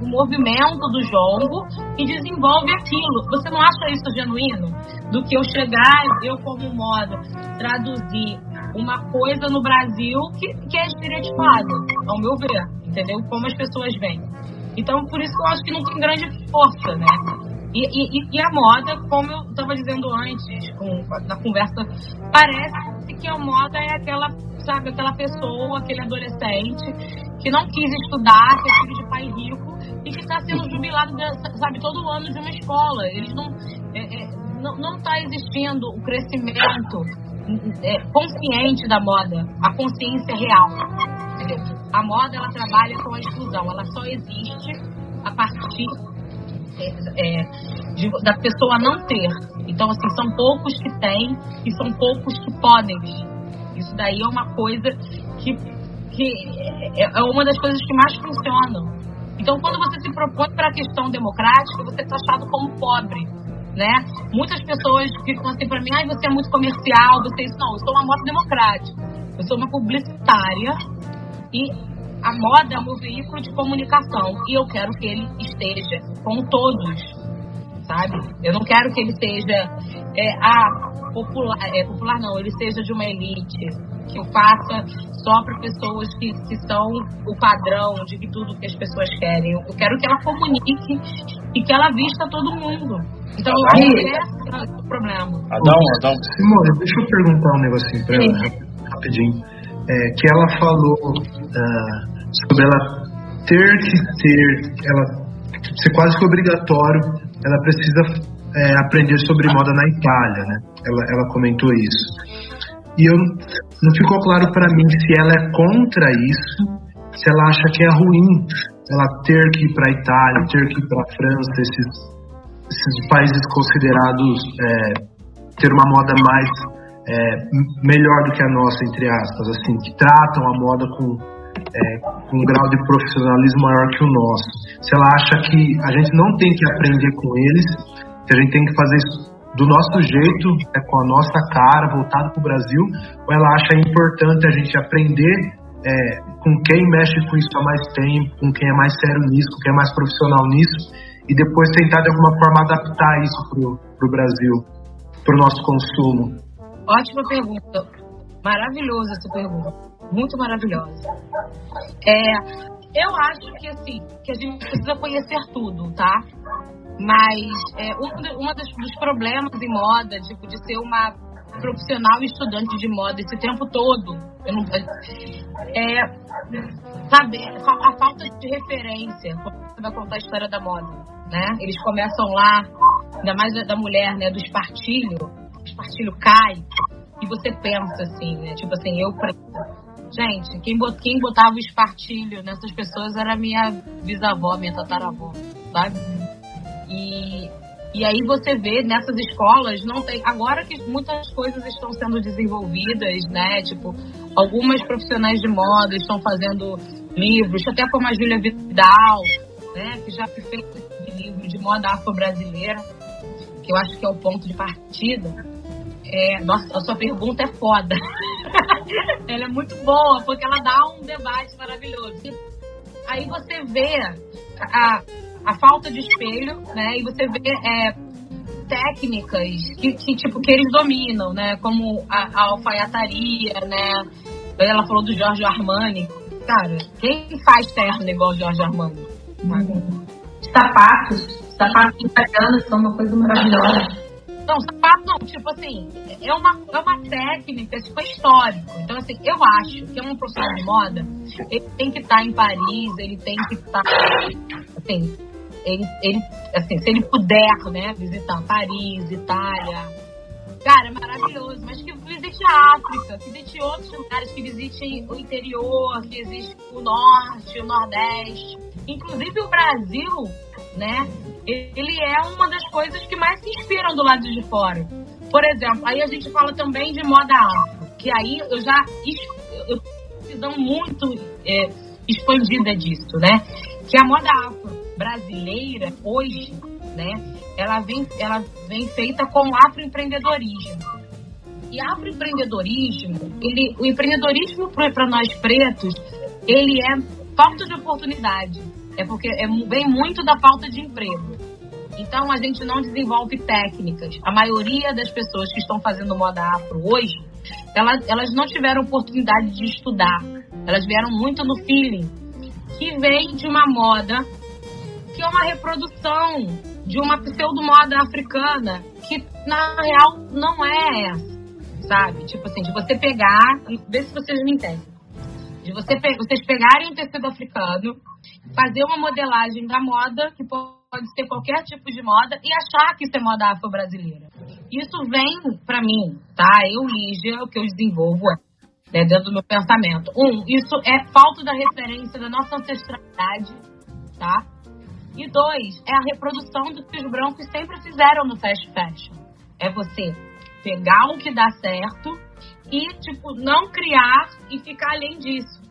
no movimento do jongo e desenvolve aquilo. Você não acha isso genuíno? Do que eu chegar, eu como moda, traduzir uma coisa no Brasil que, que é estereotipada, ao meu ver, entendeu? Como as pessoas veem. Então, por isso que eu acho que não tem grande força, né? E, e, e, a moda, como eu estava dizendo antes, com, na conversa, parece que a moda é aquela, sabe, aquela pessoa, aquele adolescente que não quis estudar, que é filho de pai rico e que está sendo jubilado, sabe, todo ano de uma escola. Eles não. É, é, não está existindo o crescimento é, consciente da moda, a consciência real. A moda ela trabalha com a exclusão, ela só existe a partir é, de, da pessoa não ter. Então, assim, são poucos que têm e são poucos que podem. Isso daí é uma coisa que, que é, é uma das coisas que mais funcionam. Então, quando você se propõe para a questão democrática, você é taxado como pobre. Né? Muitas pessoas ficam assim para mim, ah, você é muito comercial, você isso não, eu sou uma moto democrática, eu sou uma publicitária e a moda é meu veículo de comunicação e eu quero que ele esteja com todos, sabe? Eu não quero que ele seja é, a popular, é, popular não, ele seja de uma elite, que eu faça só para pessoas que, que são o padrão de tudo que as pessoas querem. Eu quero que ela comunique e que ela vista todo mundo. Então, eu acho que esse é o problema. Adão, Adão. Simone, deixa eu perguntar um negocinho para ela, rapidinho. É, que ela falou uh, sobre ela ter que ter, ela ser quase que obrigatório, ela precisa é, aprender sobre moda na Itália, né? Ela, ela comentou isso. E eu não ficou claro para mim se ela é contra isso, se ela acha que é ruim ela ter que ir para a Itália, ter que ir para a França, esses, esses países considerados é, ter uma moda mais é, melhor do que a nossa, entre aspas, assim, que tratam a moda com é, com um grau de profissionalismo maior que o nosso. Se ela acha que a gente não tem que aprender com eles, que a gente tem que fazer isso do nosso jeito, é, com a nossa cara, voltado para o Brasil, ou ela acha importante a gente aprender é, com quem mexe com isso há mais tempo, com quem é mais sério nisso, com quem é mais profissional nisso, e depois tentar de alguma forma adaptar isso para o Brasil, para o nosso consumo? Ótima pergunta. Maravilhosa essa pergunta muito maravilhosa. É, eu acho que assim, que a gente precisa conhecer tudo, tá? Mas é, um, uma das, dos problemas em moda, tipo, de ser uma profissional estudante de moda esse tempo todo. Eu não, é, sabe, a falta de referência quando você vai contar a história da moda, né? Eles começam lá, ainda mais da mulher, né, do espartilho, o espartilho cai, e você pensa assim, né? Tipo assim, eu Gente, quem, bot, quem botava o espartilho nessas pessoas era minha bisavó, minha tataravó, sabe? E, e aí você vê nessas escolas, não tem. Agora que muitas coisas estão sendo desenvolvidas, né? Tipo, algumas profissionais de moda estão fazendo livros, até como a Júlia Vidal, né? Que já fez livro de moda afro-brasileira, que eu acho que é o ponto de partida é, nossa, a sua pergunta é foda. ela é muito boa, porque ela dá um debate maravilhoso. Aí você vê a, a falta de espelho, né? E você vê é, técnicas que, que, tipo, que eles dominam, né? Como a, a alfaiataria, né? Ela falou do Jorge Armani. Cara, quem faz terno igual o Jorge Armani? Sapatos. Sapatos italianos são uma coisa maravilhosa. Não, sapato não, tipo assim, é uma, é uma técnica, tipo, é histórico. Então, assim, eu acho que é um profissional de moda, ele tem que estar tá em Paris, ele tem que estar, tá, assim, ele, ele, assim, se ele puder, né, visitar Paris, Itália, cara, é maravilhoso, mas que visite a África, que visite outros lugares, que visite o interior, que visite o norte, o nordeste, inclusive o Brasil, né, ele é uma das coisas que mais se inspiram do lado de fora. Por exemplo, aí a gente fala também de moda afro, que aí eu já eu visão muito é, expandida disso, né? Que a moda afro brasileira hoje, né? Ela vem, ela vem feita com afroempreendedorismo. E afroempreendedorismo, ele, o empreendedorismo para nós pretos, ele é falta de oportunidade é porque é, vem muito da falta de emprego. Então a gente não desenvolve técnicas. A maioria das pessoas que estão fazendo moda afro hoje, elas, elas não tiveram oportunidade de estudar. Elas vieram muito no feeling, que vem de uma moda que é uma reprodução de uma pseudo-moda africana, que na real não é essa, sabe? Tipo assim, de você pegar, ver se vocês me entendem. De você, vocês pegarem um tecido africano, fazer uma modelagem da moda, que pode ser qualquer tipo de moda, e achar que isso é moda afro-brasileira. Isso vem para mim, tá? Eu, Lígia, o que eu desenvolvo é, né, dentro do meu pensamento. Um, isso é falta da referência da nossa ancestralidade, tá? E dois, é a reprodução do que os brancos sempre fizeram no fast fashion. É você pegar o que dá certo e, tipo, não criar e ficar além disso.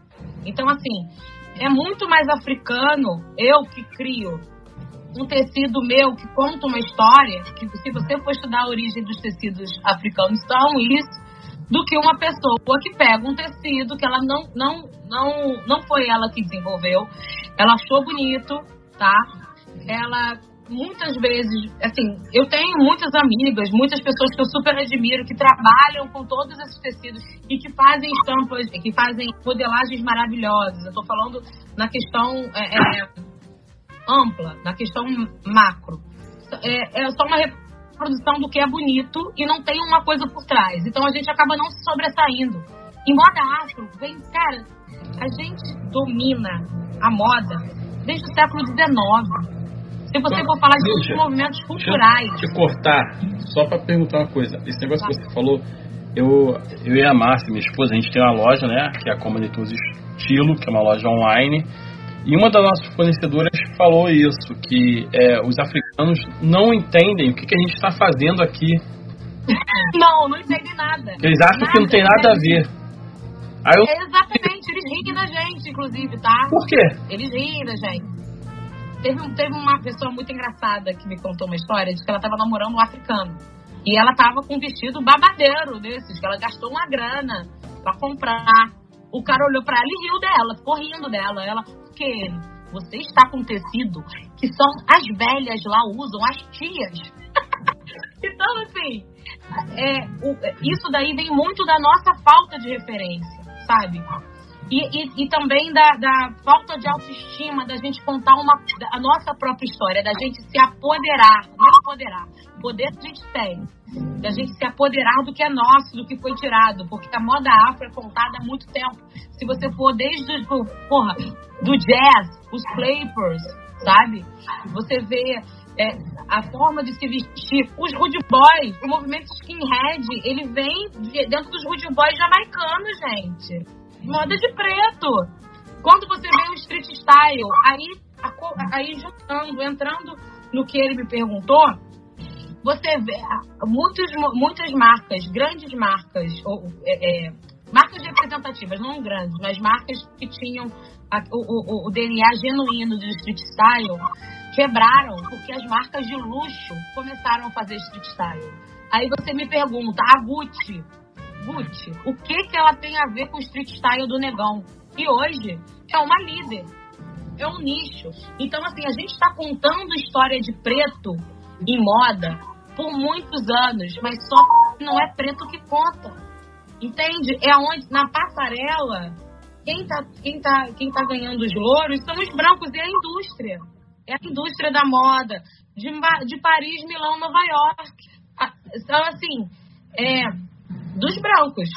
Então, assim, é muito mais africano eu que crio um tecido meu que conta uma história, que se você for estudar a origem dos tecidos africanos, são isso, do que uma pessoa que pega um tecido que ela não, não, não, não foi ela que desenvolveu, ela achou bonito, tá? Ela muitas vezes, assim, eu tenho muitas amigas, muitas pessoas que eu super admiro, que trabalham com todos esses tecidos e que fazem estampas, que fazem modelagens maravilhosas. Eu estou falando na questão é, é, ampla, na questão macro. É, é só uma reprodução do que é bonito e não tem uma coisa por trás. Então a gente acaba não se sobressaindo. Em moda afro, vem, cara, a gente domina a moda desde o século XIX se você for falar de outros movimentos culturais. Deixa eu te cortar, só para perguntar uma coisa. Esse negócio tá. que você falou, eu, eu e a Márcia, minha esposa, a gente tem uma loja, né? Que é a Comunitus Estilo, que é uma loja online. E uma das nossas fornecedoras falou isso, que é, os africanos não entendem o que, que a gente está fazendo aqui. Não, não entendem nada. Eles acham nada, que não tem nada a ver. Eu... Exatamente, eles riem da gente, inclusive, tá? Por quê? Eles riem da gente. Teve, teve uma pessoa muito engraçada que me contou uma história de que ela estava namorando um africano. E ela estava com um vestido babadeiro desses, que ela gastou uma grana para comprar. O cara olhou para ela e riu dela, ficou rindo dela. Ela, porque você está com tecido que são as velhas lá usam, as tias. então, assim, é, o, isso daí vem muito da nossa falta de referência, sabe? e, e, e, também da, da, falta de autoestima, da gente contar uma, a nossa própria história, da gente se apoderar, não apoderar, poder a gente tem, da gente se apoderar do que é nosso, do que foi tirado, porque a moda afro é contada há muito tempo. Se você for desde o, porra, do jazz, os flavors, sabe? Você vê é, a forma de se vestir. Os rude boys, o movimento skinhead, ele vem dentro dos rude boys jamaicanos, gente moda de preto. Quando você vê o street style, aí, aí juntando, entrando no que ele me perguntou, você vê muitos, muitas marcas, grandes marcas, ou, é, é, marcas representativas, não grandes, mas marcas que tinham a, o, o, o, DNA genuíno do street style, quebraram porque as marcas de luxo começaram a fazer street style. Aí você me pergunta, a Gucci Gucci, o que, que ela tem a ver com o street style do negão? E hoje é uma líder, é um nicho. Então, assim, a gente está contando história de preto em moda por muitos anos, mas só não é preto que conta. Entende? É onde, na passarela, quem tá, quem tá, quem tá ganhando os louros são os brancos e a indústria. É a indústria da moda, de, de Paris, Milão, Nova York. Então, assim, é, dos brancos.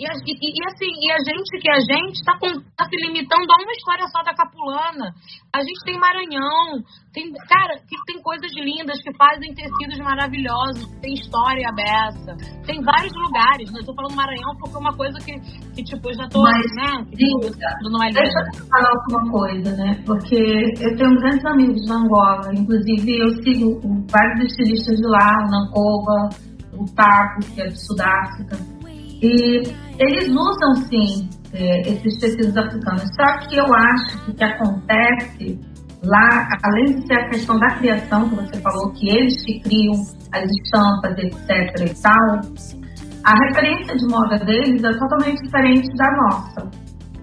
E, e, e, assim, e a gente que a gente está tá se limitando a uma história só da Capulana. A gente tem Maranhão, tem, cara, que tem coisas lindas, que fazem tecidos maravilhosos, tem história aberta, tem vários lugares. Né? Eu tô falando Maranhão porque é uma coisa que, que tipo, eu já tô, Mas, né? Que, não é deixa eu falar alguma coisa, né? Porque eu tenho grandes amigos na Angola, inclusive eu sigo vários estilistas de lá, o Nancova, o TACO, que é de Sudáfrica. E eles usam, sim, é, esses tecidos africanos. Só que eu acho que o que acontece lá, além de ser a questão da criação, que você falou, que eles que criam as estampas, etc e tal, a referência de moda deles é totalmente diferente da nossa,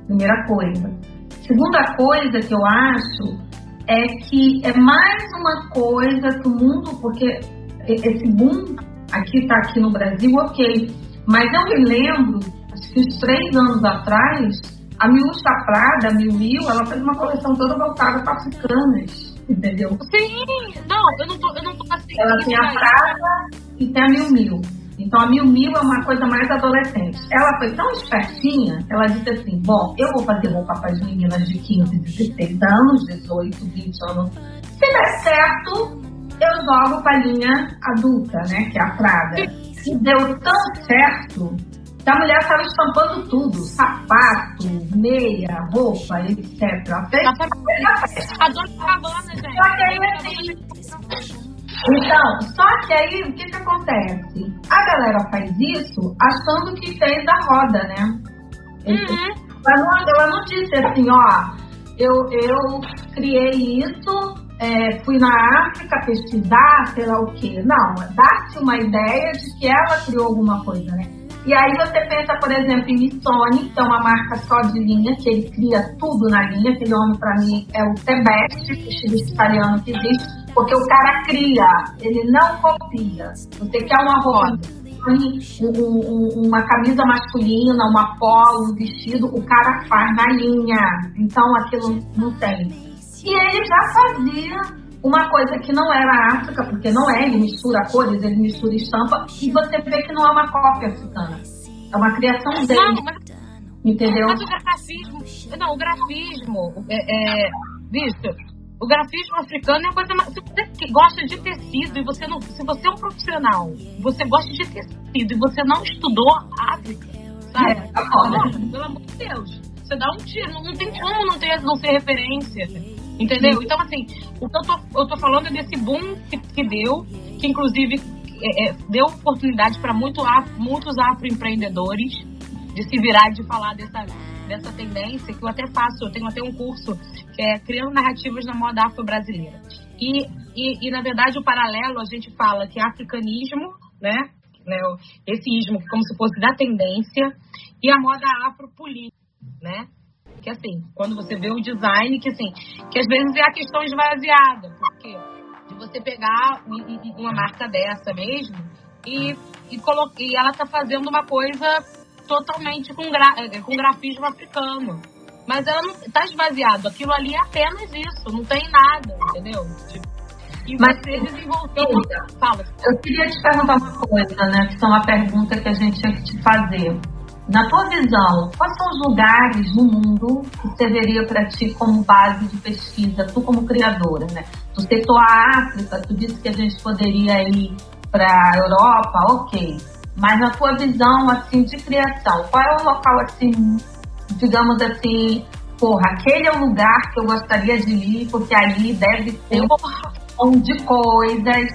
primeira coisa. Segunda coisa que eu acho é que é mais uma coisa que o mundo, porque esse boom aqui está aqui no Brasil, ok. Mas eu me lembro, acho que uns três anos atrás, a Miúcha Prada, a Miu ela fez uma coleção toda voltada para africanas, entendeu? Sim, não, eu não tô, eu não tô assim. Ela tem a Prada e tem a Miu Miu. Então a Miu Miu é uma coisa mais adolescente. Ela foi tão espertinha ela disse assim: Bom, eu vou fazer roupa para as meninas de 15, 16 anos, 18, 20 anos. Se der certo, eu jogo para a linha adulta, né? Que é a Prada. E deu tão certo que a mulher estava estampando tudo: sapato, meia, roupa, etc. Até a dona Cabana, gente. Só que aí assim. Então, só que aí o que, que acontece? A galera faz isso achando que fez a roda, né? Uhum. Ela, não, ela não disse assim, ó, eu, eu criei isso é, fui na África pesquisar, sei lá o quê. Não, dá-se uma ideia de que ela criou alguma coisa, né? E aí você pensa, por exemplo, em Missoni, que é uma marca só de linha, que ele cria tudo na linha. Aquele homem, para mim, é o Tebeste, o estilista italiano que existe, porque o cara cria, ele não copia. Você quer uma um, uma camisa masculina, uma polo, um vestido, o cara faz na linha. Então aquilo não tem. E ele já fazia uma coisa que não era África, porque não é, ele mistura cores, ele mistura estampa, e você vê que não é uma cópia africana. É uma criação dele. Não, mas, entendeu? Mas o grafismo, não, o grafismo, é, é, visto, o grafismo africano é uma coisa mais. Se você gosta de tecido e você não. Se você é um profissional, você gosta de tecido e você não estudou África, sabe? É, tá pelo amor de Deus. Você dá um tiro, não tem como não, ter, não ser referência. Entendeu? Então, assim, o que eu tô, eu tô falando é desse boom que, que deu, que inclusive é, é, deu oportunidade para muito, muitos afroempreendedores de se virar e de falar dessa, dessa tendência, que eu até faço, eu tenho até um curso que é Criando Narrativas na Moda Afro-Brasileira. E, e, e, na verdade, o paralelo, a gente fala que é africanismo, né? né esse ismo como se fosse da tendência, e a moda afro-política, né? Que assim, quando você vê o design, que assim, que às vezes é a questão esvaziada, porque de você pegar uma marca dessa mesmo e, e, e ela tá fazendo uma coisa totalmente com, gra, é, com grafismo africano. Mas ela não tá esvaziado. Aquilo ali é apenas isso, não tem nada, entendeu? E Mas você desenvolveu. Fala. Eu queria te perguntar uma coisa, né? Que é uma pergunta que a gente tinha que te fazer. Na tua visão, quais são os lugares no mundo que serviria para ti como base de pesquisa, tu como criadora, né? Tu citou a África, tu disse que a gente poderia ir para a Europa, ok. Mas na tua visão, assim, de criação, qual é o local, assim, digamos assim, porra, aquele é o lugar que eu gostaria de ir, porque ali deve ter um de coisas,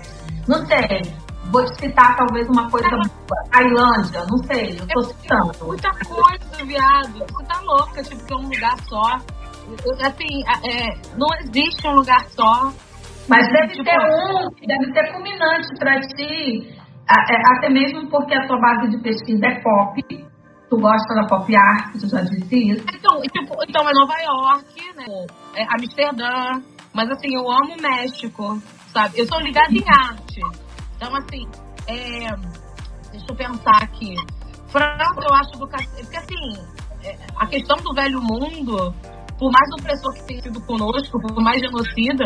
não sei, Vou te citar talvez uma coisa boa. Tailândia, não sei, eu tô citando. Muita coisa, viado. Você tá louca, tipo, que é um lugar só. Assim, é, não existe um lugar só. Mas deve tipo, ter um deve ser culminante para ti, é, até mesmo porque a tua base de pesquisa é pop. Tu gosta da pop art, tu já disse isso. Então, tipo, então é Nova York, né? É Amsterdã. Mas assim, eu amo o México, sabe? Eu sou ligada em arte. Então, assim, é, deixa eu pensar aqui. França, eu acho do Porque, assim, é, a questão do velho mundo, por mais opressor que tenha sido conosco, por mais genocida,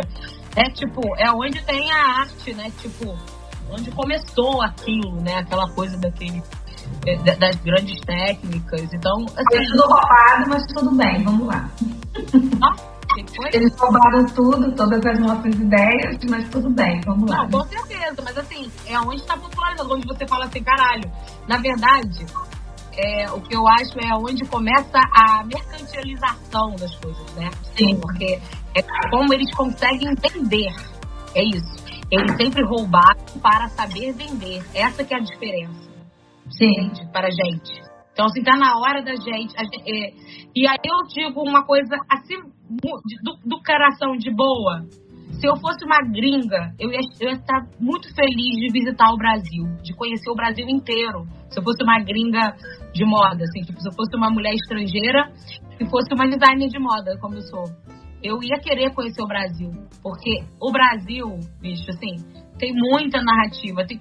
é tipo, é onde tem a arte, né? Tipo, onde começou aquilo, né? Aquela coisa daquele é, das grandes técnicas. Então, assim. Tudo roubado, mas tudo bem, vamos lá. Eles roubaram tudo, todas as nossas ideias, mas tudo bem, vamos lá. Não, com certeza, mas assim, é onde está popularizando, onde você fala assim, caralho. Na verdade, é, o que eu acho é onde começa a mercantilização das coisas, né? Sim. Porque é como eles conseguem vender. É isso. Eles sempre roubaram para saber vender. Essa que é a diferença. Sim. Para a gente. Então, assim, tá na hora da gente. gente é, e aí eu digo uma coisa assim, do, do coração de boa. Se eu fosse uma gringa, eu ia, eu ia estar muito feliz de visitar o Brasil, de conhecer o Brasil inteiro. Se eu fosse uma gringa de moda, assim, tipo, se eu fosse uma mulher estrangeira e fosse uma designer de moda, como eu sou. Eu ia querer conhecer o Brasil. Porque o Brasil, bicho, assim, tem muita narrativa. Tem,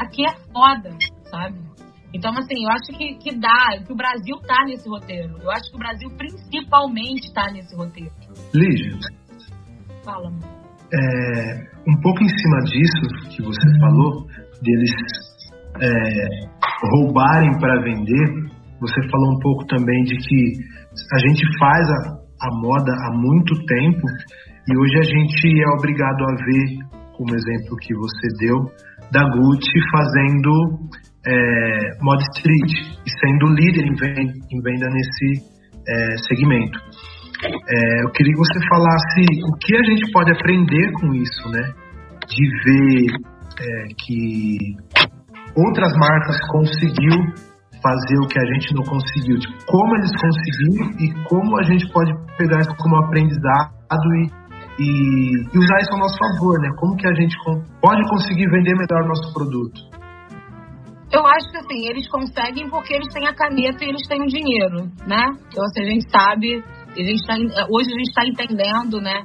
aqui é foda, sabe? Então, assim, eu acho que, que dá, que o Brasil tá nesse roteiro. Eu acho que o Brasil principalmente tá nesse roteiro. Lígia. Fala, é, um pouco em cima disso que você falou, deles é, roubarem para vender, você falou um pouco também de que a gente faz a, a moda há muito tempo e hoje a gente é obrigado a ver, como exemplo que você deu, da Gucci fazendo é, Mod Street e sendo líder em venda, nesse é, segmento. É, eu queria que você falasse o que a gente pode aprender com isso, né? De ver é, que outras marcas conseguiu fazer o que a gente não conseguiu, tipo, como eles conseguiram e como a gente pode pegar isso como aprendizado e, e, e usar isso a nosso favor, né? Como que a gente pode conseguir vender melhor nosso produto? Eu acho que assim, eles conseguem porque eles têm a caneta e eles têm o dinheiro, né? Então, assim, a gente sabe, a gente tá, hoje a gente está entendendo, né?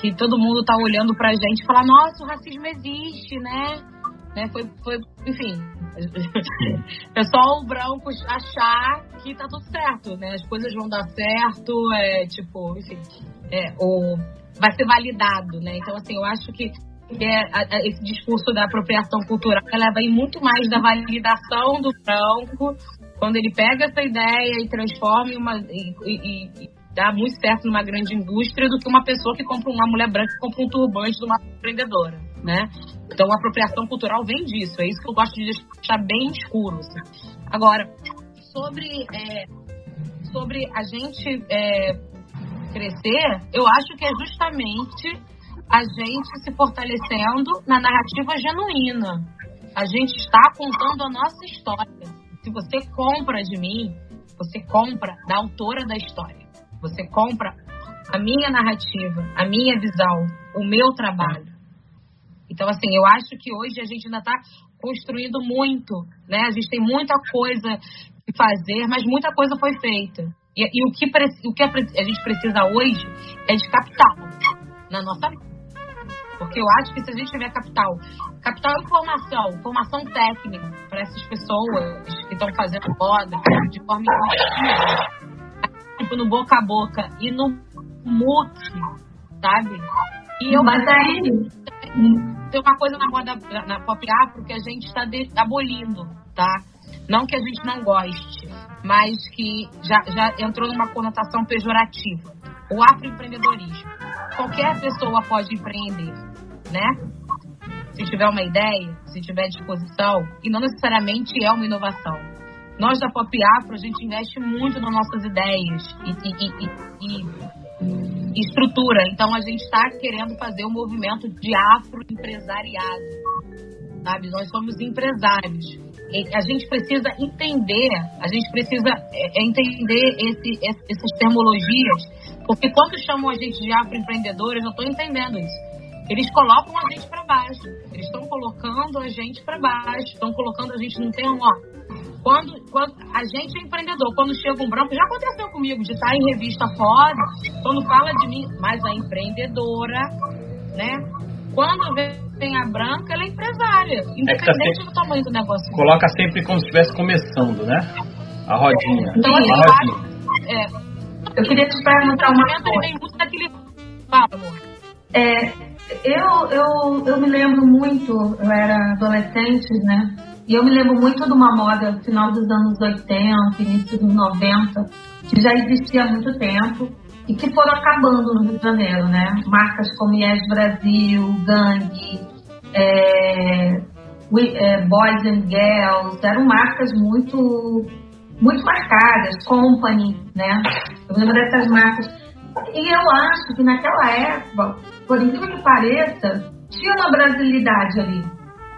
Que todo mundo está olhando pra gente e falar, nossa, o racismo existe, né? né? Foi, foi, enfim, é só branco achar que tá tudo certo, né? As coisas vão dar certo, é tipo, enfim, é, ou vai ser validado, né? Então, assim, eu acho que que é a, a, esse discurso da apropriação cultural, ela vem muito mais da validação do branco, quando ele pega essa ideia e transforma em uma. E, e, e dá muito certo numa grande indústria do que uma pessoa que compra uma mulher branca que compra um turbante de uma empreendedora, né? Então a apropriação cultural vem disso, é isso que eu gosto de deixar bem escuro. Assim. Agora, sobre, é, sobre a gente é, crescer, eu acho que é justamente a gente se fortalecendo na narrativa genuína. A gente está contando a nossa história. Se você compra de mim, você compra da autora da história. Você compra a minha narrativa, a minha visão, o meu trabalho. Então, assim, eu acho que hoje a gente ainda está construindo muito, né? A gente tem muita coisa que fazer, mas muita coisa foi feita. E, e o, que, o que a gente precisa hoje é de capital na nossa vida Porque eu acho que se a gente tiver capital, capital e formação, formação técnica para essas pessoas que estão fazendo moda de forma tipo no boca a boca e no multi, sabe? E eu Mas aí tem uma coisa na moda na pop afro que a gente está abolindo, tá? Não que a gente não goste, mas que já, já entrou numa conotação pejorativa. O afroempreendedorismo. Qualquer pessoa pode empreender, né? Se tiver uma ideia, se tiver disposição, e não necessariamente é uma inovação. Nós da Pop Afro, a gente investe muito nas nossas ideias e, e, e, e estrutura. Então, a gente está querendo fazer um movimento de afroempresariado, sabe? Nós somos empresários a gente precisa entender, a gente precisa é, é entender esse, essas termologias, porque quando chamam a gente de afroempreendedores, eu estou entendendo isso. Eles colocam a gente para baixo, eles estão colocando a gente para baixo, estão colocando a gente num termo, ó. Quando, quando a gente é empreendedor, quando chega um branco, já aconteceu comigo de estar em revista fora, quando fala de mim, mas a empreendedora, né? Quando vem a branca, ela é empresária, independente é tá do tamanho do negócio. Coloca sempre como se estivesse começando, né? A rodinha. Então, a rodinha. É, eu queria te perguntar uma coisa. Daquele... É, eu, eu, eu me lembro muito, eu era adolescente, né? E eu me lembro muito de uma moda final dos anos 80, início dos 90, que já existia há muito tempo e que foram acabando no Rio de Janeiro, né? Marcas como Yes Brasil, Gangue, é, é, Boys and Girls, eram marcas muito, muito marcadas, Company, né? Eu lembro dessas marcas. E eu acho que naquela época, por incrível que pareça, tinha uma brasilidade ali.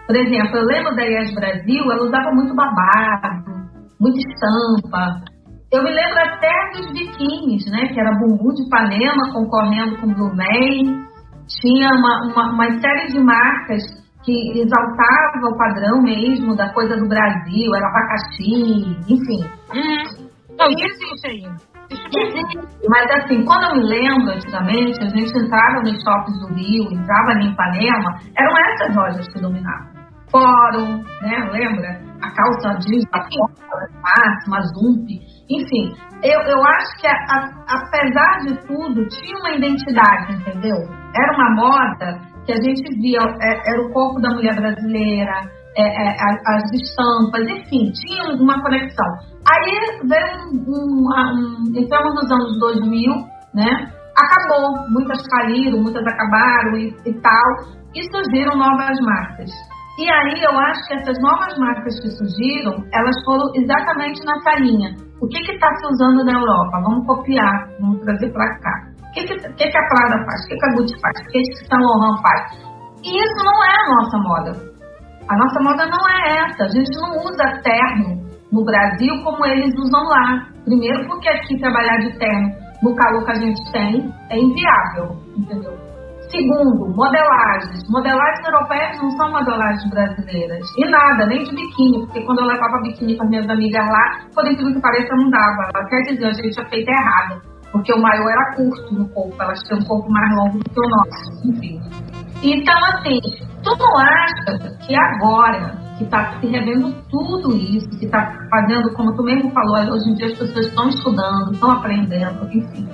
Por exemplo, eu lembro da Yes Brasil, ela usava muito babado, muita estampa, eu me lembro até dos biquínis, né? Que era Bumbum de Ipanema concorrendo com Blue Man. Tinha uma, uma, uma série de marcas que exaltava o padrão mesmo da coisa do Brasil, era abacaxi, enfim. Uhum. Não, existe ainda. Existe. Mas assim, quando eu me lembro, antigamente, a gente entrava nos shoppings do Rio, entrava em Ipanema, eram essas lojas que dominavam. Fórum, né? Lembra? A calça jeans, a máxima, a Zump. Enfim, eu, eu acho que a, a, apesar de tudo, tinha uma identidade, entendeu? Era uma moda que a gente via, é, era o corpo da mulher brasileira, é, é, as estampas, enfim, tinha uma conexão. Aí veio um, um, entramos nos anos 2000, né? Acabou, muitas caíram, muitas acabaram e, e tal, e surgiram novas marcas. E aí eu acho que essas novas marcas que surgiram, elas foram exatamente nessa linha. O que está se usando na Europa? Vamos copiar, vamos trazer para cá. Que, que, que, que a Prada faz? O que, que a Gucci faz? O que, que Saint Laurent faz? E isso não é a nossa moda. A nossa moda não é essa. A gente não usa terno no Brasil como eles usam lá. Primeiro porque aqui trabalhar de terno no calor que a gente tem é inviável, entendeu? Segundo, modelagens. Modelagens europeias não são modelagens brasileiras. E nada, nem de biquíni, porque quando eu levava biquíni para minhas amigas lá, por incrível que pareça, não dava. Ela quer dizer, a gente tinha feito errado. Porque o maior era curto no corpo, elas tinham um corpo mais longo do que o nosso. Enfim. Então, assim, tu não acha que agora que está se revendo tudo isso, que está fazendo, como tu mesmo falou, hoje em dia as pessoas estão estudando, estão aprendendo, enfim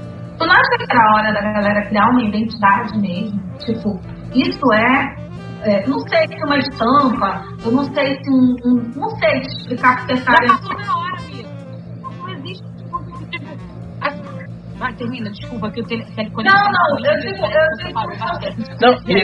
Tu não acha que era a hora da galera criar uma identidade mesmo? Tipo, isso é, é não sei se uma estampa, eu não sei se um. um não sei te explicar porque sabe. Já passou na hora, Vai, termina, desculpa, que o telefone. Não, não, eu digo. Eu digo não, e,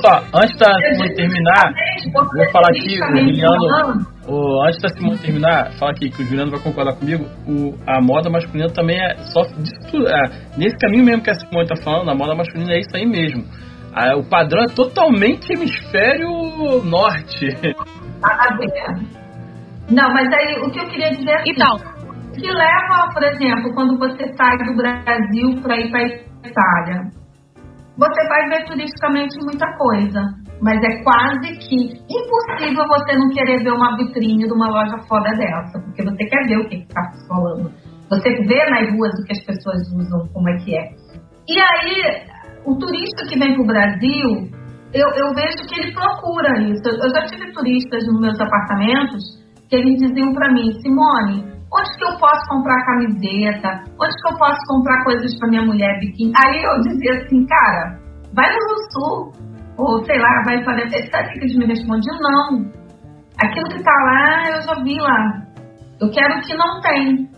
só, antes da Simone terminar, vou falar aqui, o Emiliano. O, antes da Simone terminar, fala aqui que o Juliano vai concordar comigo. O, a moda masculina também é só disso, é, nesse caminho mesmo que a Simone tá falando, a moda masculina é isso aí mesmo. A, o padrão é totalmente hemisfério norte. Ah, não, mas aí o que eu queria dizer é assim, então, que leva, por exemplo, quando você sai do Brasil para ir para a Itália. Você vai ver turisticamente muita coisa, mas é quase que impossível você não querer ver uma vitrine de uma loja foda dessa, porque você quer ver o que está falando. Você vê nas ruas o que as pessoas usam, como é que é. E aí, o turista que vem para o Brasil, eu, eu vejo que ele procura isso. Eu já tive turistas nos meus apartamentos que eles diziam para mim, Simone, onde que eu posso comprar camiseta? Onde que eu posso comprar coisas para minha mulher biquíni? Aí eu dizia assim, cara, vai no Sul, ou sei lá, vai fazer. Sabe o que eles me respondiam? Não. Aquilo que tá lá, eu já vi lá. Eu quero o que não tem.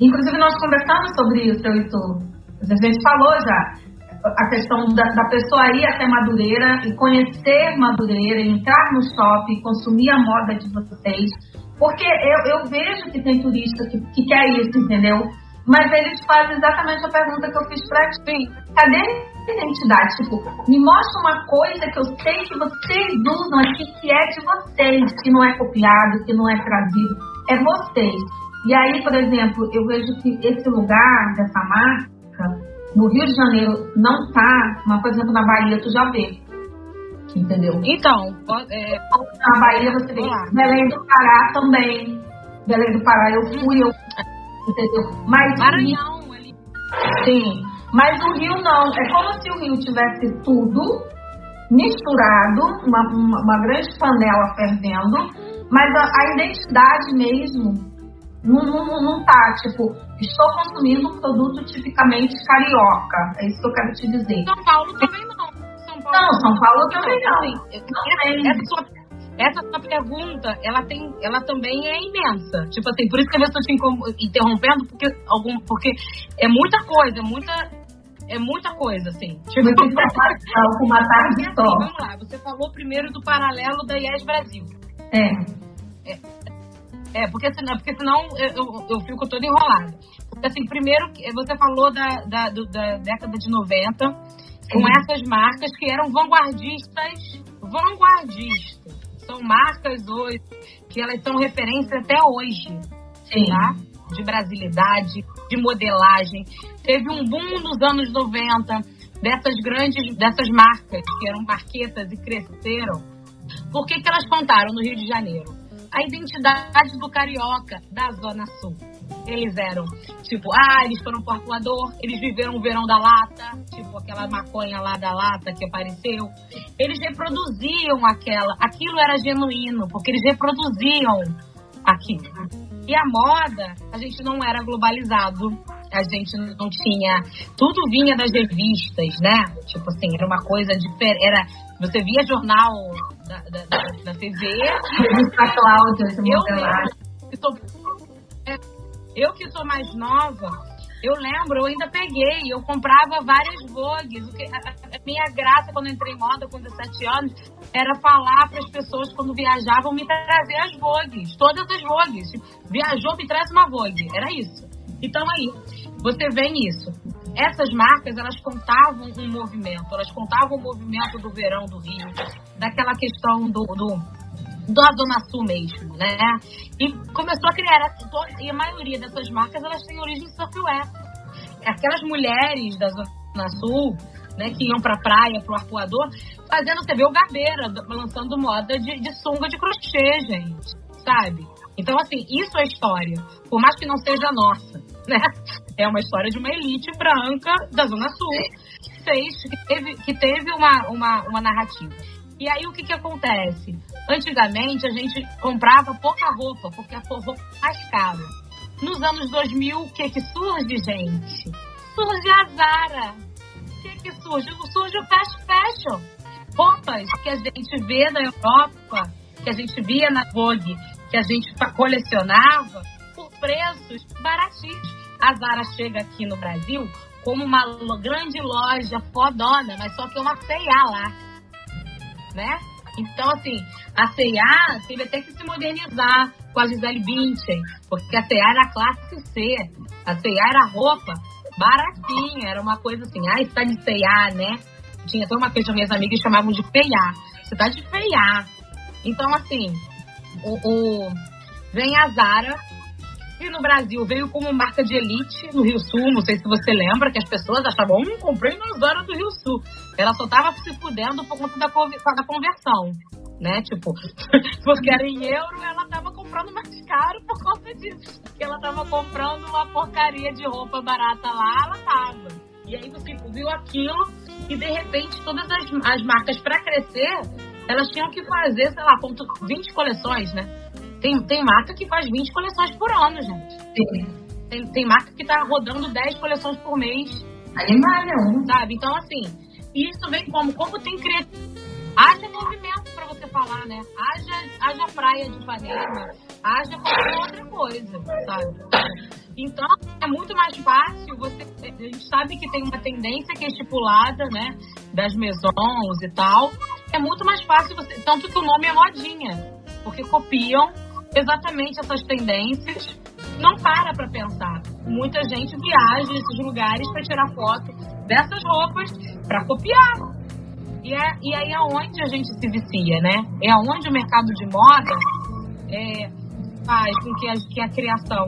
Inclusive, nós conversamos sobre isso, eu e tu. A gente falou já a questão da, da, pessoa ir até Madureira e conhecer Madureira, entrar no shopping, consumir a moda de vocês. Porque eu, eu vejo que tem turista que, que quer isso, entendeu? Mas eles fazem exatamente a pergunta que eu fiz pra ti. Cadê a identidade? Tipo, me mostra uma coisa que eu sei que vocês usam aqui, que é de vocês, que não é copiado, que não é trazido. É vocês. E aí, por exemplo, eu vejo que esse lugar dessa marca no Rio de Janeiro não tá, mas, por exemplo, na Bahia tu já vê. Entendeu? Então, é... na Bahia você vê. Belém do Pará também. Belém do Pará eu fui, eu. Entendeu? Mas. Maranhão ali. Sim. Mas o Rio não. É como se o Rio tivesse tudo misturado, uma, uma, uma grande panela fervendo, mas a, a identidade mesmo não, não, não tá, tipo, estou consumindo um produto tipicamente carioca. É isso que eu quero te dizer. São Paulo também não. São Paulo não, São Paulo também não. não. Essa, sua, essa sua pergunta, ela, tem, ela também é imensa. Tipo assim, por isso que eu estou te interrompendo, porque, algum, porque é muita coisa, muita, é muita coisa, assim. Tipo, com uma tarde só. Vamos lá, você falou primeiro do paralelo da IES Brasil. É. é é, porque senão, porque senão eu, eu, eu fico todo enrolado. Porque, assim, primeiro, você falou da, da, do, da década de 90, com essas marcas que eram vanguardistas, vanguardistas. São marcas hoje que elas são referência até hoje, Sim. tá? De brasilidade, de modelagem. Teve um boom nos anos 90 dessas grandes, dessas marcas que eram marquetas e cresceram. Por que, que elas contaram no Rio de Janeiro? a identidade do carioca da Zona Sul. Eles eram, tipo, ah, eles foram pro arcoador, eles viveram o verão da lata, tipo aquela maconha lá da lata que apareceu. Eles reproduziam aquela, aquilo era genuíno, porque eles reproduziam aquilo. E a moda, a gente não era globalizado, a gente não tinha. Tudo vinha das revistas, né? Tipo assim, era uma coisa diferente. Era, você via jornal da, da, da, da TV. Revista Cláudia, eu, que sou, é, eu que sou mais nova, eu lembro, eu ainda peguei, eu comprava várias Vogues. A, minha graça quando entrei em moda com 17 anos era falar para as pessoas quando viajavam me trazer as Vogues, todas as Vogues. Viajou, me traz uma Vogue. Era isso. Então aí, você vê isso. Essas marcas, elas contavam um movimento, elas contavam o movimento do verão do Rio, daquela questão do, do da Zona Sul mesmo, né? E começou a criar, e a maioria dessas marcas, elas têm origem surfwear. Aquelas mulheres da Zona Sul, né, que iam pra praia, pro arpoador, fazendo, você vê o Gabeira lançando moda de, de sunga de crochê, gente, sabe? Então, assim, isso é história, por mais que não seja nossa, né? É uma história de uma elite branca da Zona Sul que fez, que teve, que teve uma, uma, uma narrativa. E aí o que que acontece? Antigamente a gente comprava pouca roupa, porque a roupa mais cara. Nos anos 2000, o que que surge, gente? Surge a Zara. O que que surge? Surge o fast fashion. Roupas que a gente vê na Europa, que a gente via na Vogue, que a gente colecionava por preços baratinhos. A Zara chega aqui no Brasil como uma grande loja fodona, mas só que é uma C&A lá né? Então, assim, a C&A teve até que se modernizar com a Gisele Bündchen, porque a C&A era classe C, a C&A era roupa baratinha, era uma coisa assim, ah, está de C&A, né? Tinha até uma coisa que minhas amigas chamavam de feiá, você tá de feiá. Então, assim, o, o, vem a Zara, e no Brasil veio como marca de elite no Rio Sul. Não sei se você lembra que as pessoas achavam, hum, comprei na Zara do Rio Sul. Ela só tava se fudendo por conta da, da conversão. Né? Tipo, porque era em euro, ela tava comprando mais caro por conta disso. Que ela tava comprando uma porcaria de roupa barata lá, ela tava. E aí você viu aquilo E de repente, todas as, as marcas, para crescer, elas tinham que fazer, sei lá, 20 coleções, né? Tem, tem marca que faz 20 coleções por ano, gente. Sim. Tem, tem marca que tá rodando 10 coleções por mês. Animal, não. Sabe? Então, assim, isso vem como? Como tem crescido. Haja movimento para você falar, né? Haja, haja praia de Ipanema, haja qualquer outra coisa, sabe? Então, é muito mais fácil você. A gente sabe que tem uma tendência que é estipulada, né? Das maisons e tal. É muito mais fácil você. Tanto que o nome é modinha. Porque copiam exatamente essas tendências. Não para pra pensar. Muita gente viaja nesses lugares para tirar foto dessas roupas para copiar. E, é, e aí é onde a gente se vicia, né? É onde o mercado de moda é, faz com que a, que a criação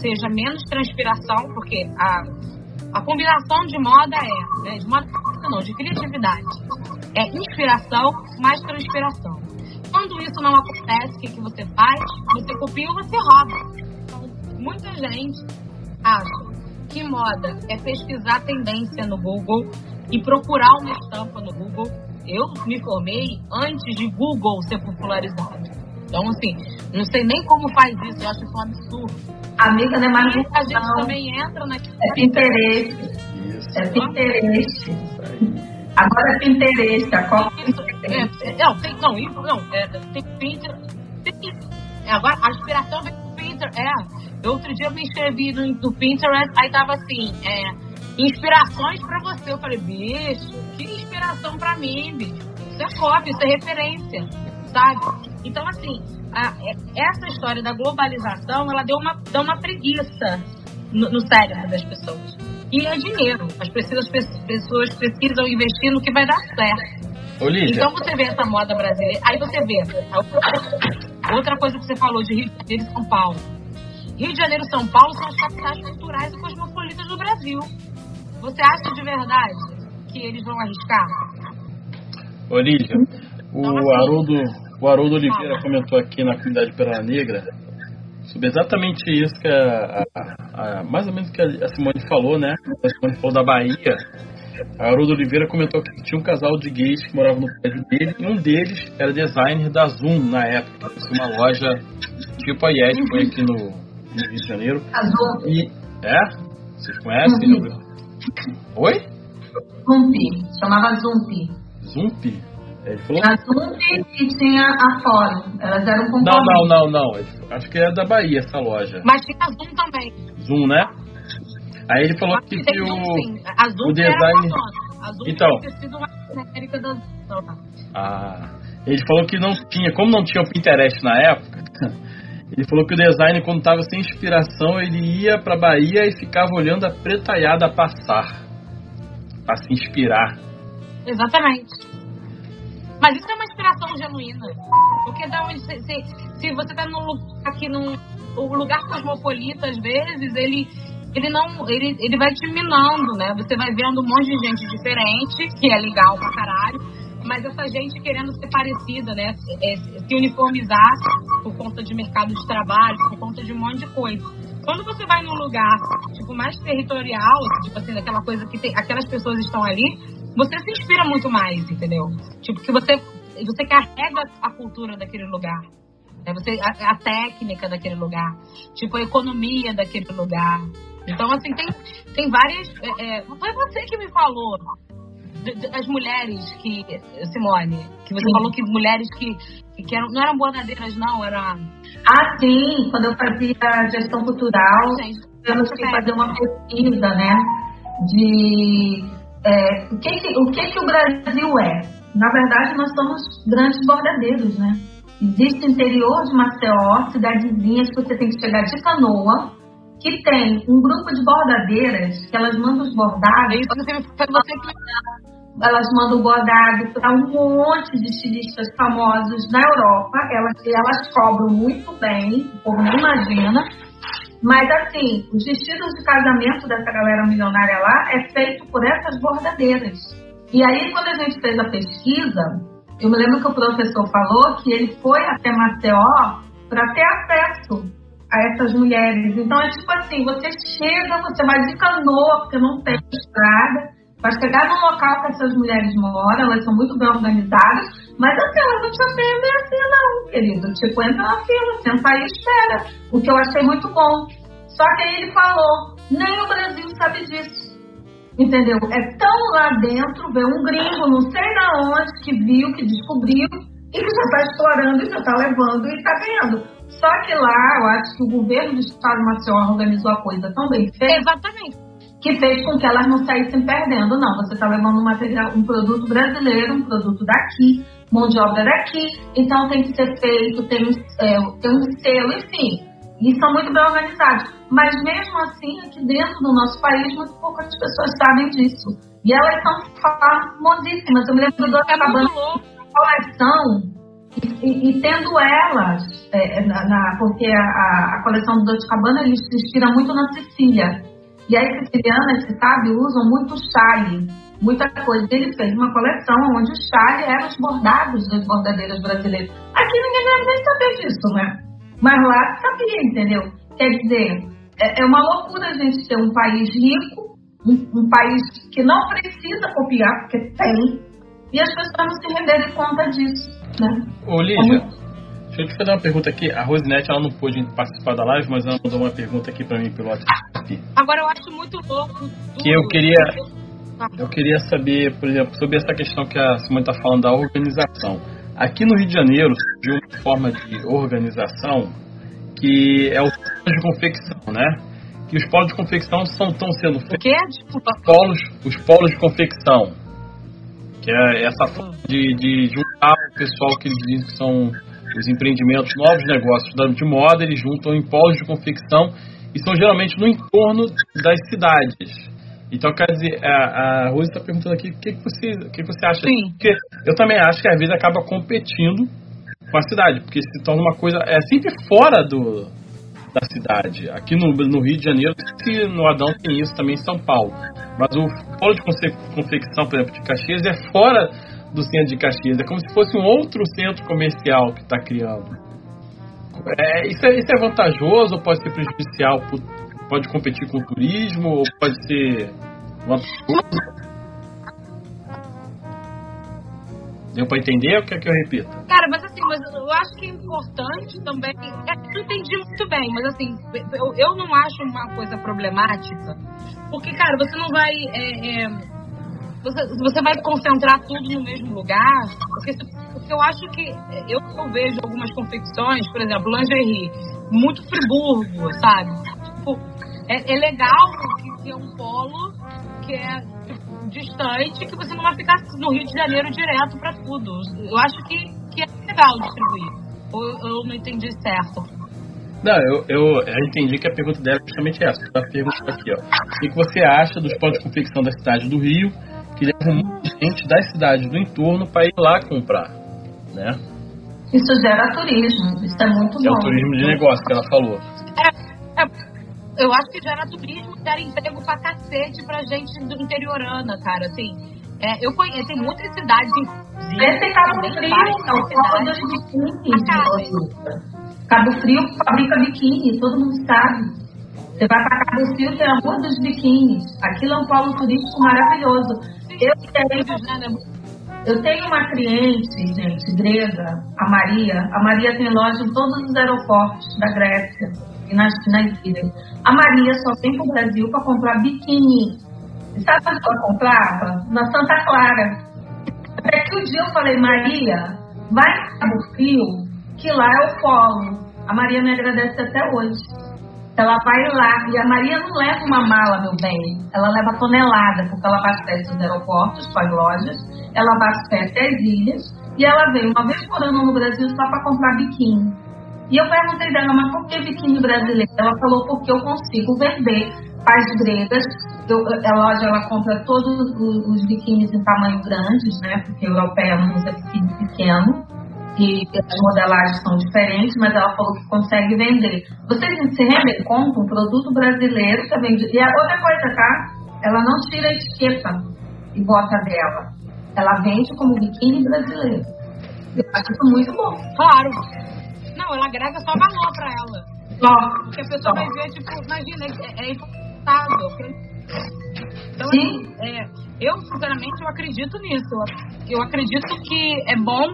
seja menos transpiração, porque a, a combinação de moda é, né, de moda não, de criatividade, é inspiração mais transpiração. Quando isso não acontece, o que, que você faz? Você copia ou você rouba. Então, muita gente acha que moda é pesquisar tendência no Google e procurar uma estampa no Google. Eu me formei antes de Google ser popularizado. Então, assim, não sei nem como faz isso, eu acho isso um absurdo. Amiga, não é mais e a gente também entra na... É Pinterest. Isso. É Pinterest. Agora é Pinterest, a Copa é, é, não, tem, não, isso, não, é, tem Pinterest. Tem, é, agora, a inspiração vem do Pinterest. É, outro dia eu me inscrevi no, no Pinterest, aí tava assim, é, inspirações pra você. Eu falei, bicho, que inspiração pra mim, bicho. Isso é cópia, isso é referência, sabe? Então, assim, a, é, essa história da globalização, ela deu uma, deu uma preguiça no, no cérebro das pessoas. E é dinheiro. As pessoas, pessoas precisam investir no que vai dar certo. Olívia. Então você vê essa moda brasileira. Aí você vê. Outra coisa que você falou de Rio de Janeiro e São Paulo. Rio de Janeiro e São Paulo são as capitais culturais e cosmopolitas do Brasil. Você acha de verdade que eles vão arriscar? Olívia, o então, assim, Haroldo o Haroldo Oliveira comentou aqui na comunidade Pérola Negra sobre exatamente isso que a, a, a, mais ou menos que a Simone falou, né? A Simone falou da Bahia. A Haroldo Oliveira comentou que tinha um casal de gays que moravam no prédio dele e um deles era designer da Zoom na época, uma loja tipo a Yes, foi aqui no, no, Rio de Janeiro. A Zoom. E, é? Vocês conhecem? Zumpi. Oi? Zumpi. Chamava Zumpi. Zumpi? Ele falou... A Zump e tinha a Fórum. Elas eram concorrentes. Não, não, não, não. Acho que é da Bahia essa loja. Mas tinha a Zoom também. Zoom, né? Aí ele falou que, que, o, a Zoom o design. A Zoom então. sido uma América da Zoom. Ah. Ele falou que não tinha, como não tinha o Pinterest na época, ele falou que o design, quando estava sem inspiração, ele ia pra Bahia e ficava olhando a pretaiada passar. Pra se inspirar. Exatamente. Mas isso é uma inspiração genuína. Porque da onde se, se, você está num aqui num o lugar cosmopolita, às vezes, ele ele não ele, ele vai te minando, né? Você vai vendo um monte de gente diferente, que é legal pra caralho, mas essa gente querendo ser parecida, né? É, se uniformizar por conta de mercado de trabalho, por conta de um monte de coisa. Quando você vai num lugar, tipo, mais territorial, tipo assim, daquela coisa que tem, aquelas pessoas estão ali, você se inspira muito mais, entendeu? Tipo, que você, você carrega a cultura daquele lugar. Né? Você, a, a técnica daquele lugar. Tipo, a economia daquele lugar. Então, assim, tem, tem várias. É, é, foi você que me falou. As mulheres que. Simone, que você Sim. falou que mulheres que, que eram, não eram bordadeiras, não, era. Ah, sim, quando eu fazia gestão cultural, Gente, eu que fazer uma pesquisa, né? De é, o, que, que, o que, que o Brasil é? Na verdade, nós somos grandes bordadeiros, né? Existe interior de Maceió, cidadezinhas que você tem que chegar de canoa, que tem um grupo de bordadeiras que elas mandam os bordados. Isso você, você elas mandam bordado para um monte de estilistas famosos na Europa. Elas, elas cobram muito bem, o povo não imagina. Mas assim, os vestidos de casamento dessa galera milionária lá é feito por essas bordadeiras. E aí, quando a gente fez a pesquisa, eu me lembro que o professor falou que ele foi até Maceió para ter acesso a essas mulheres. Então é tipo assim, você chega, você vai de canoa, porque não tem estrada, Para chegar no local que essas mulheres moram, elas são muito bem organizadas, mas assim, elas não te atendem assim, não, querido. Tipo, entra na fila, senta aí e espera. O que eu achei muito bom. Só que aí ele falou, nem o Brasil sabe disso. Entendeu? É tão lá dentro, ver um gringo, não sei da onde, que viu, que descobriu, e que já está explorando, e já está levando e está ganhando. Só que lá, eu acho que o governo do estado Maceió organizou a coisa tão bem feita. Exatamente. Que fez com que elas não saíssem perdendo. Não, você está levando um material, um produto brasileiro, um produto daqui, mão de obra daqui, então tem que ser feito, tem, é, tem um selo, enfim. E são muito bem organizados. Mas mesmo assim, aqui dentro do nosso país, muito poucas pessoas sabem disso. E elas são famosíssimas. Eu me lembro do É louco. coleção e, e- e tendo elas, é, na, na- porque a, a- coleção do Dolce Cabana ele se inspira muito na Sicília. E as sicilianas, você sabe, usam muito chale, muita coisa. Ele fez uma coleção onde o chale eram os bordados das bordadeiras brasileiras. Aqui ninguém deve nem saber disso, né? Mas lá sabia, entendeu? Quer dizer, é, é uma loucura a gente ter um país rico, um, um país que não precisa copiar, porque tem, e as pessoas não se renderem conta disso, né? Ô, Lígia, deixa eu te fazer uma pergunta aqui. A Rosinete, ela não pôde participar da live, mas ela mandou uma pergunta aqui pra mim pelo WhatsApp. Agora eu acho muito louco. Que eu queria- Eu queria saber, por exemplo, sobre essa questão que a Simone está falando da organização. Aqui no Rio de Janeiro surgiu uma forma de organização que é o polo de confecção, né? E os polos de confecção estão sendo O feitos quê? Desculpa. polos, os polos de confecção, que é essa forma de, de juntar o pessoal que eles dizem que são os empreendimentos, novos negócios de moda, eles juntam em polos de confecção e são geralmente no entorno das cidades. Então, quer dizer, a, a Rose está perguntando aqui o que, que, você, que, que você acha. Sim. Porque eu também acho que às vezes acaba competindo com a cidade, porque se torna uma coisa. É sempre fora do, da cidade. Aqui no, no Rio de Janeiro, se no Adão tem isso também em São Paulo. Mas o polo de confe- confecção, por exemplo, de Caxias é fora do centro de Caxias. É como se fosse um outro centro comercial que está criando. É, isso, é, isso é vantajoso ou pode ser prejudicial? Pode competir com o turismo ou pode ser vantajoso? Deu para entender ou quer que eu repita? Cara, mas assim, mas eu acho que é importante também. é, Eu entendi muito bem, mas assim, eu, eu não acho uma coisa problemática. Porque, cara, você não vai. é, é, você, você vai concentrar tudo no mesmo lugar. Porque, porque eu acho que. Eu, eu vejo algumas confecções, por exemplo, lingerie, muito Friburgo, sabe? Tipo, é, é legal que, que é um polo que é tipo, distante, que você não vai ficar no Rio de Janeiro direto pra tudo. Eu acho que, que é legal distribuir. Ou eu não entendi certo. Não, eu, eu, eu entendi que a pergunta dela é justamente essa. Ela perguntou aqui, ó. O que você acha dos polos de confecção da cidade do Rio que levam muita gente das cidades do entorno para ir lá comprar? Né? Isso gera turismo, isso é muito é bom. o turismo de negócio que ela falou. É, eu acho que gera turismo gera emprego pra cacete pra gente do interiorana, cara. Assim, é, eu conheço, tem muitas cidades, inclusive. Esse Cabo Frio é o polo dos cidades. biquínis. Ah, Rosita. Cabo Frio fabrica biquíni, todo mundo sabe. Você vai para Cabo Frio, tem a rua dos biquínis. Aquilo é um polo turístico maravilhoso. Eu tenho, eu tenho uma cliente, gente, grega, a Maria. A Maria tem loja em todos os aeroportos da Grécia e nas, nas. A Maria só vem para o Brasil para comprar biquíni. E sabe onde ela comprava? Na Santa Clara. Até que um dia eu falei, Maria, vai em Cabo Frio, que lá é o polo. A Maria me agradece até hoje. Ela vai lá, e a Maria não leva uma mala, meu bem. Ela leva tonelada, porque ela abastece os aeroportos com as lojas, ela abastece as ilhas, e ela vem uma vez por ano no Brasil só para comprar biquíni. E eu perguntei dela, mas por que biquíni brasileiro? Ela falou, porque eu consigo vender as gregas. Eu, a loja ela compra todos os, os biquínis em tamanho grandes, né? Porque europeia não usa biquíni pequeno. E as modelagens são diferentes, mas ela falou que consegue vender. Vocês se rendem conta? Um produto brasileiro que é vendido. E a outra coisa, tá? Ela não tira a etiqueta e bota dela. Ela vende como biquíni brasileiro. Eu acho isso muito bom. Claro. Não, ela agrega só valor pra ela. Ó, Porque a pessoa vai ver, tipo, imagina, é, é importável. Então, Sim. É, eu, sinceramente, eu acredito nisso. Eu acredito que é bom,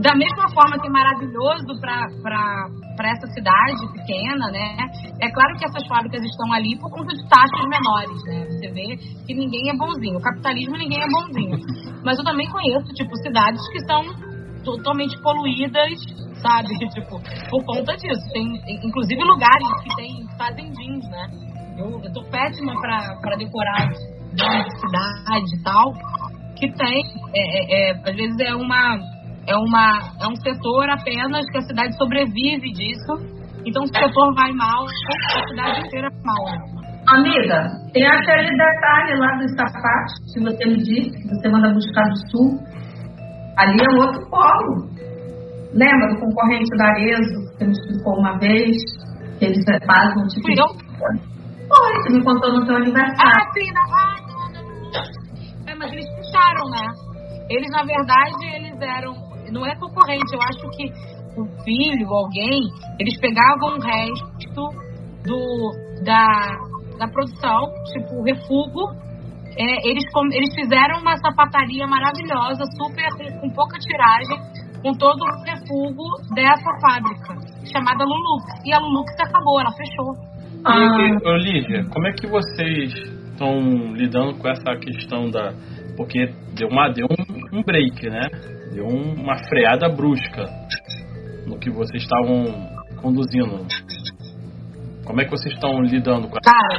da mesma forma que é maravilhoso para essa cidade pequena, né? É claro que essas fábricas estão ali por conta de taxas menores, né? Você vê que ninguém é bonzinho. O capitalismo, ninguém é bonzinho. Mas eu também conheço, tipo, cidades que são totalmente poluídas, sabe? Tipo, por conta disso. Tem, inclusive, lugares que tem fazendins, né? Eu, eu tô péssima para decorar de cidade e tal, que tem, é, é, é, às vezes é uma, é uma, é um setor apenas que a cidade sobrevive disso. Então, se o setor vai mal, a cidade inteira vai mal. Amiga, tem aquele detalhe lá dos sapatos que você me disse, que você manda buscar do sul. Ali é outro polo. Lembra do concorrente da Arezo, que você me explicou uma vez? Que eles fazem um tipo Fui de... Foi, você me contou no seu aniversário. Ah, sim, ah, é, mas eles fecharam, né? Eles, na verdade, eles eram. Não é concorrente, eu acho que o filho, alguém, eles pegavam o resto do, da, da produção, tipo o refúgio. É, eles, eles fizeram uma sapataria maravilhosa, super com, com pouca tiragem, com todo o refúgio dessa fábrica, chamada Lulux. E a Lulux acabou, ela fechou. Ah. E, Olivia, como é que vocês estão lidando com essa questão da. Porque deu, uma, deu um, um break, né? Deu um, uma freada brusca no que vocês estavam conduzindo. Como é que vocês estão lidando com a. Cara,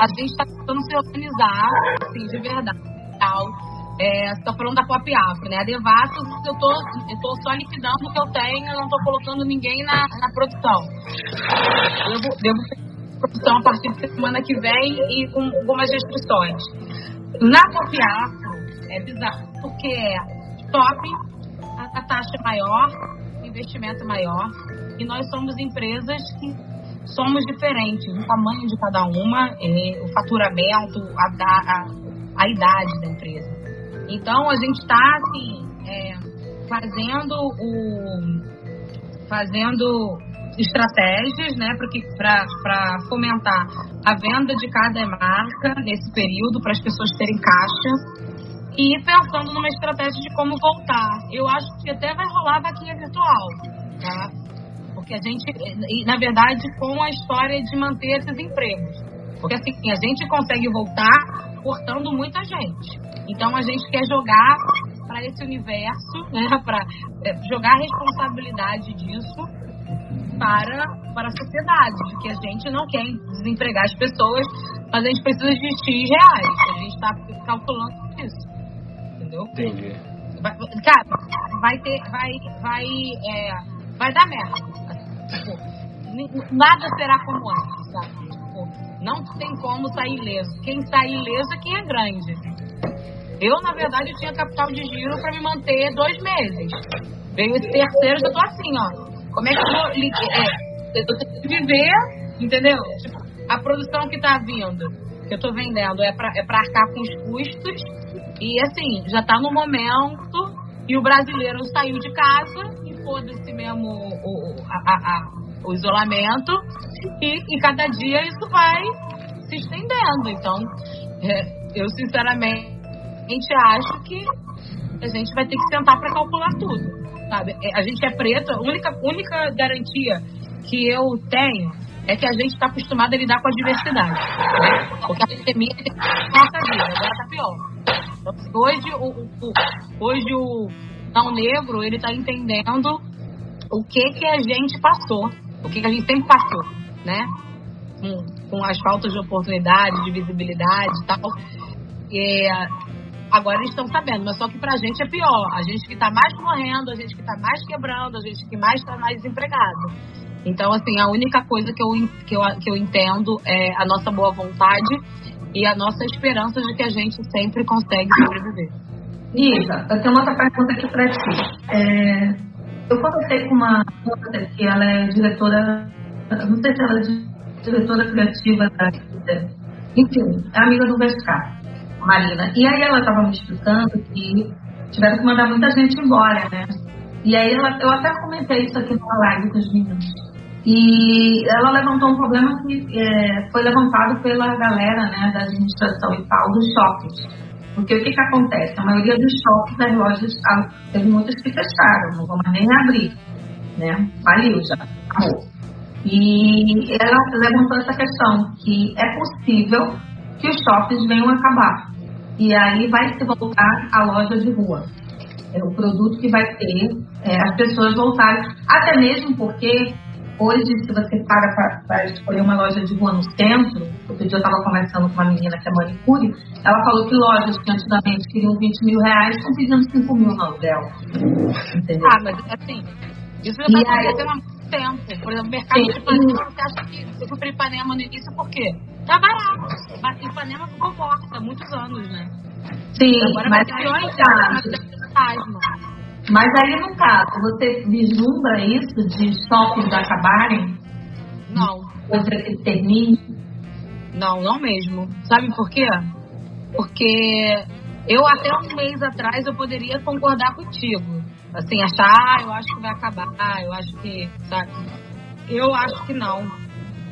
a gente está tentando se organizar, assim, de verdade. Tal. É, você tá falando da Pop Afro, né? A Devassos, eu tô, eu tô só liquidando o que eu tenho, eu não tô colocando ninguém na, na produção. Devo, devo produção a partir da semana que vem e com algumas restrições. Na Copiafro é bizarro, porque é top, a, a taxa é maior, investimento maior, e nós somos empresas que somos diferentes, o tamanho de cada uma, é, o faturamento, a, a, a, idade da empresa. Então a gente está assim, é, fazendo o fazendo estratégias né, para fomentar a venda de cada marca nesse período, para as pessoas terem caixa. E pensando numa estratégia de como voltar. Eu acho que até vai rolar vaquinha virtual. Tá? Porque a gente, na verdade, com a história de manter esses empregos. Porque assim, a gente consegue voltar cortando muita gente. Então a gente quer jogar para esse universo, né, para é, jogar a responsabilidade disso para, para a sociedade, de que a gente não quer desempregar as pessoas, mas a gente precisa de X reais. A gente está calculando isso. Entendeu? Entendi. Vai, cara, vai ter. Vai, vai, é, vai dar merda. Tipo, nada será como antes, sabe? Tipo, não tem como sair ileso. Quem sai ileso é quem é grande. Eu, na verdade, tinha capital de giro para me manter dois meses. Veio esse terceiro, já tô assim, ó. Como é que eu vou. É, eu tenho que viver, entendeu? Tipo, a produção que tá vindo, que eu tô vendendo, é pra, é arcar com os custos. E assim, já tá no momento. E o brasileiro saiu de casa e foda-se mesmo o, a, a, o isolamento. E, e cada dia isso vai se estendendo. Então, é, eu sinceramente acho que a gente vai ter que sentar para calcular tudo sabe? É, a gente é preto, a única, única garantia que eu tenho é que a gente está acostumado a lidar com a diversidade. Né? Porque a pandemia tem nossa vida, agora está pior. Então, hoje, o, o, hoje o não negro ele está entendendo o que que a gente passou, o que, que a gente sempre passou, né? Com, com as faltas de oportunidade, de visibilidade e tal. E, Agora eles estão sabendo, mas só que pra gente é pior. A gente que tá mais morrendo, a gente que tá mais quebrando, a gente que mais tá mais desempregado. Então, assim, a única coisa que eu, que, eu, que eu entendo é a nossa boa vontade e a nossa esperança de que a gente sempre consegue sobreviver. Isa, eu tenho outra pergunta aqui para ti. É, eu conversei com uma que ela é diretora, não sei se ela é diretora criativa da. Enfim, é amiga do Vescar. Marina. E aí ela estava me explicando que tiveram que mandar muita gente embora, né? E aí ela, eu até comentei isso aqui na live com os meninos. E ela levantou um problema que é, foi levantado pela galera né, da administração e tal dos shoppings. Porque o que, que acontece? A maioria dos shoppings, as lojas, ah, teve muitas que fecharam, não vão mais nem abrir. Né? Faliu já, acabou. E ela levantou essa questão, que é possível que os shoppings venham acabar. E aí vai se voltar a loja de rua. É o produto que vai ter é, as pessoas voltarem. Até mesmo porque Hoje, se você para para escolher uma loja de rua no centro, outro dia eu estava conversando com uma menina que é manicure, ela falou que lojas que antigamente queriam 20 mil reais estão pedindo 5 mil no aluguel. Entendeu? Ah, mas assim, isso já está acontecendo há muito tempo. Por exemplo, o mercado de Ipanema, você acha que foi para Ipanema no início por quê? Tá barato. Mas Ipanema ficou morta há muitos anos, né? Sim, Agora mas ter pior ainda, mas aí, no caso, você vislumbra isso de shoppings acabarem? Não. Coisa que termine? Não, não mesmo. Sabe por quê? Porque eu até um mês atrás eu poderia concordar contigo. Assim, achar, ah, eu acho que vai acabar, ah, eu acho que, sabe? Eu acho que não.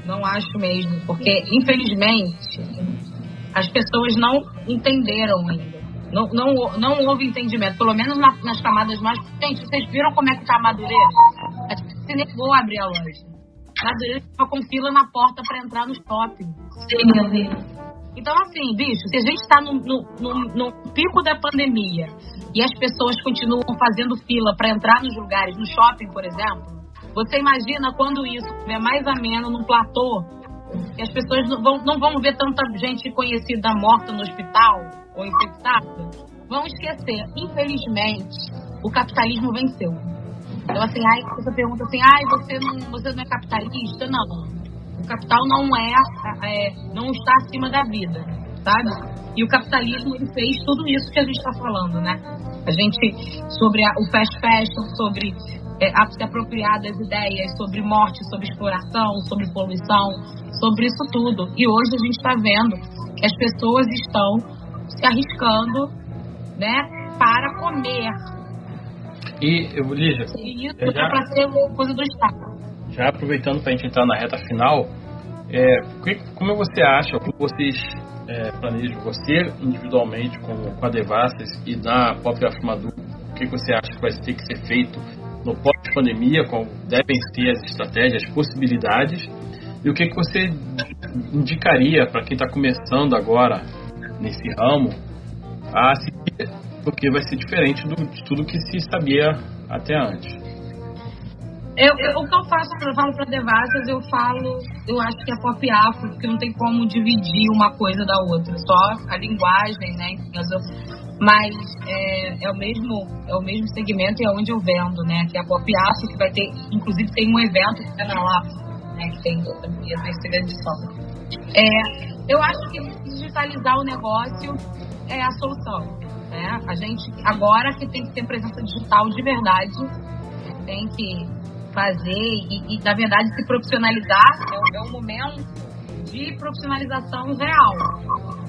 Não acho mesmo. Porque, infelizmente, as pessoas não entenderam ainda. Não, não, não houve entendimento, pelo menos na, nas camadas mais. Gente, vocês viram como é que tá a Madureira? A gente se negou a abrir a loja. Madureira estava com fila na porta para entrar no shopping. Sim, eu vi. Então, assim, bicho, se a gente está no, no, no, no, pico da pandemia e as pessoas continuam fazendo fila para entrar nos lugares, no shopping, por exemplo, você imagina quando isso estiver mais ameno num platô, que as pessoas não vão, não vão ver tanta gente conhecida morta no hospital, ou infectada, vão esquecer. Infelizmente, o capitalismo venceu. Então, assim, aí você pergunta assim, ai, você não, você não é capitalista? Não. O capital não é, é não está acima da vida, sabe? E o capitalismo ele fez tudo isso que a gente está falando, né? A gente, sobre a, o fast fashion, sobre é, se apropriar das ideias, sobre morte, sobre exploração, sobre poluição, sobre isso tudo. E hoje a gente está vendo que as pessoas estão se arriscando, né, para comer. E, Lígia, e isso é já, para ser coisa do Estado. Já aproveitando para a gente entrar na reta final, é, como você acha, como vocês é, planejam, você individualmente com, com a Devastas e na própria Afirmadu, o que você acha que vai ter que ser feito no pós-pandemia, qual devem ser as estratégias, as possibilidades, e o que, que você indicaria para quem está começando agora nesse ramo a seguir, porque vai ser diferente do, de tudo que se sabia até antes. Eu, eu, o que eu faço, eu falo para Devasas, eu falo, eu acho que é pop afro, porque não tem como dividir uma coisa da outra, só a linguagem, né? Mas é, é, o mesmo é o mesmo segmento e é onde eu vendo, né? Que é a pop que vai ter, inclusive tem um evento que é na lá, né? Que tem a terceira edição. É, eu acho que digitalizar o negócio é a solução. Né? A gente, agora que tem que ter presença digital de verdade, tem que fazer e, e na verdade, se profissionalizar é, é um momento de profissionalização real.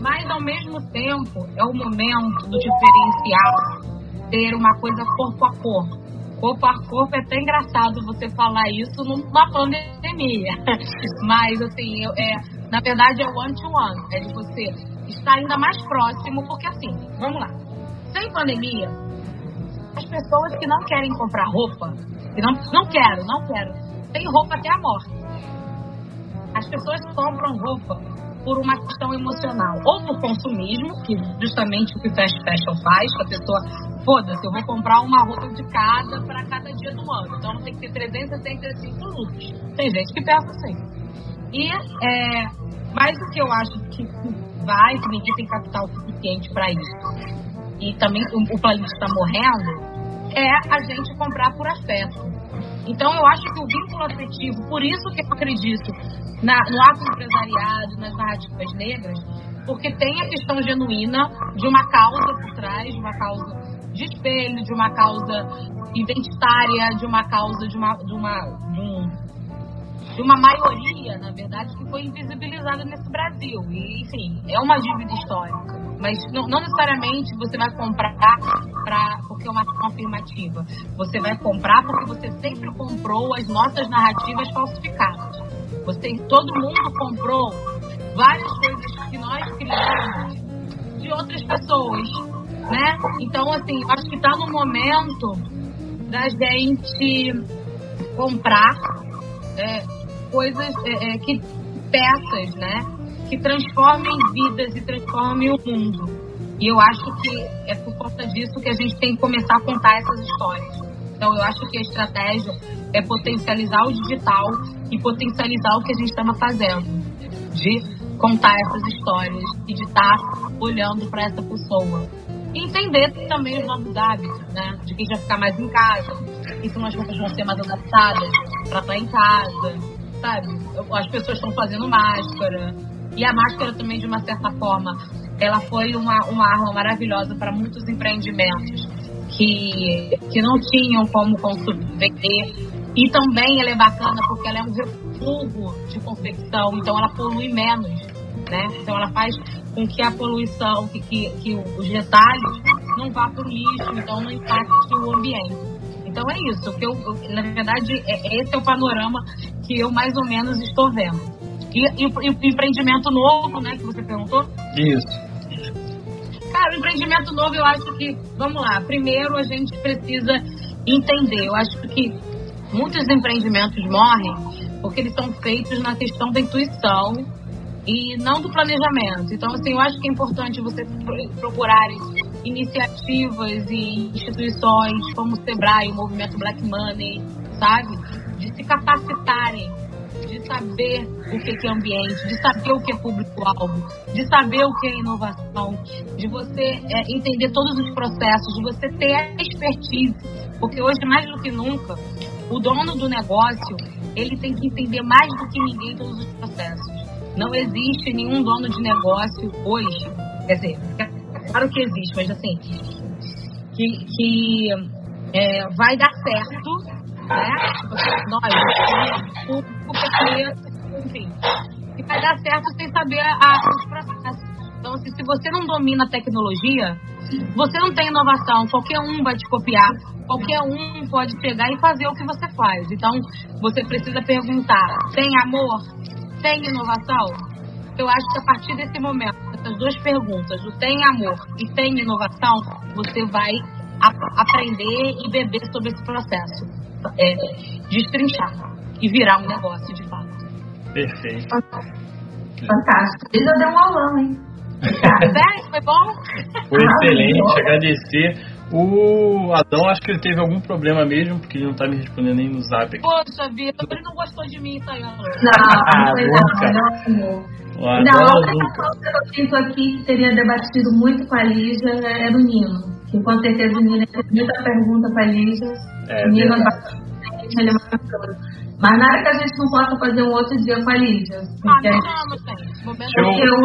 Mas, ao mesmo tempo, é o momento do diferenciar, ter uma coisa corpo a corpo. Corpo a corpo é até engraçado você falar isso numa pandemia. Mas, assim, é, na verdade, é one-to-one. -one, é de você estar ainda mais próximo, porque assim, vamos lá. Sem pandemia, as pessoas que não querem comprar roupa, que não, não quero, não quero, tem roupa até a morte. As pessoas compram roupa por uma questão emocional, ou por consumismo, que justamente o que o fast fashion faz, que a pessoa, foda-se, eu vou comprar uma roupa de cada para cada dia do ano, então tem que ter 365 looks. Tem gente que pensa assim. E é, mais do que eu acho que vai, que ninguém tem capital suficiente para isso, e também o, o planeta está morrendo, é a gente comprar por afeto. Então eu acho que o vínculo afetivo, por isso que eu acredito na, no ato empresariado, nas narrativas negras, porque tem a questão genuína de uma causa por trás, de uma causa de espelho, de uma causa identitária, de uma causa de uma, de uma de um, de uma maioria, na verdade, que foi invisibilizada nesse Brasil. E, enfim, é uma dívida histórica. Mas não, não necessariamente você vai comprar pra, porque é uma ação afirmativa. Você vai comprar porque você sempre comprou as nossas narrativas falsificadas. Você, todo mundo comprou várias coisas que nós criamos de outras pessoas, né? Então, assim, acho que está no momento da gente comprar é, coisas é, é, que peças, né? Que transformem vidas e transformem o mundo. E eu acho que é por conta disso que a gente tem que começar a contar essas histórias. Então, eu acho que a estratégia é potencializar o digital e potencializar o que a gente estava fazendo, de contar essas histórias e de estar tá olhando para essa pessoa. E entender também os novos hábitos, né? De quem já ficar mais em casa, e se as roupas vão ser mais adaptadas para estar tá em casa, sabe? As pessoas estão fazendo máscara. E a máscara também, de uma certa forma, ela foi uma, uma arma maravilhosa para muitos empreendimentos que, que não tinham como vender. E também ela é bacana porque ela é um refúgio de confecção, então ela polui menos, né? Então ela faz com que a poluição, que, que, que os detalhes não vá para o lixo, então não impacte o ambiente. Então é isso, que eu, eu, na verdade, é, esse é o panorama que eu mais ou menos estou vendo. E, e, e empreendimento novo, né, que você perguntou? Isso. Cara, o empreendimento novo, eu acho que, vamos lá, primeiro a gente precisa entender. Eu acho que muitos empreendimentos morrem porque eles são feitos na questão da intuição e não do planejamento. Então, assim, eu acho que é importante você procurar iniciativas e instituições como o Sebrae, o movimento Black Money, sabe? De se capacitarem, de saber o que é ambiente, de saber o que é público-alvo, de saber o que é inovação, de você é, entender todos os processos, de você ter a expertise. Porque hoje, mais do que nunca, o dono do negócio, ele tem que entender mais do que ninguém todos os processos. Não existe nenhum dono de negócio hoje, quer dizer, claro que existe, mas assim, que, que é, vai dar certo, né? Nós, o público, enfim, que vai dar certo sem saber a, os processos. Então, assim, se você não domina a tecnologia, você não tem inovação, qualquer um vai te copiar, qualquer um pode pegar e fazer o que você faz. Então, você precisa perguntar: tem amor? Tem inovação? Eu acho que a partir desse momento, essas duas perguntas, o tem amor e tem inovação, você vai aprender e beber sobre esse processo. É, destrinchar e virar um negócio de fato. Perfeito. Fantástico. Ele já deu um aulão, hein? Sério? Foi bom? Foi excelente. Agradecer. O Adão, acho que ele teve algum problema mesmo, porque ele não tá me respondendo nem no zap aqui. Poxa vida, ele não gostou de mim, Tayana. Não, não foi não, não. Não, a outra questão que eu sinto aqui que teria debatido muito com a Lígia é do Nino. Que com certeza o Nino tem muita pergunta para a Lígia. É, o Nino é maravilhoso. Mas nada que a gente não possa fazer um outro dia com a Lígia. Porque, ah, não, gente. Porque o,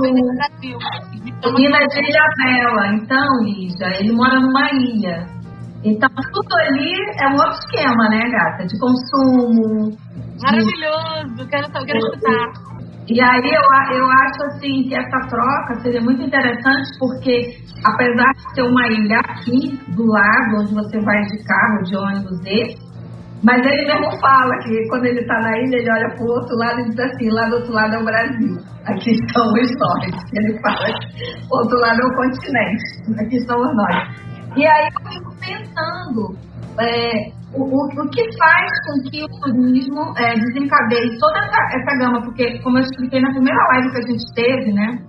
o Nino é de Ilha Bela. Então, Lígia, ele mora numa ilha. Então, tudo ali é um outro esquema, né, gata? De consumo. Maravilhoso. De... Quero, quero escutar. E aí eu, eu acho assim que essa troca seria muito interessante porque apesar de ter uma ilha aqui do lado onde você vai de carro, de ônibus e mas ele mesmo fala que quando ele está na ilha, ele olha para o outro lado e diz assim, lá do outro lado é o Brasil, aqui estão os nós. Ele fala que o outro lado é o continente, aqui estamos nós. E aí eu fico pensando é, o, o, o, que faz com que o turismo é, desencadeie toda essa, essa gama, porque como eu expliquei na primeira live que a gente teve, né?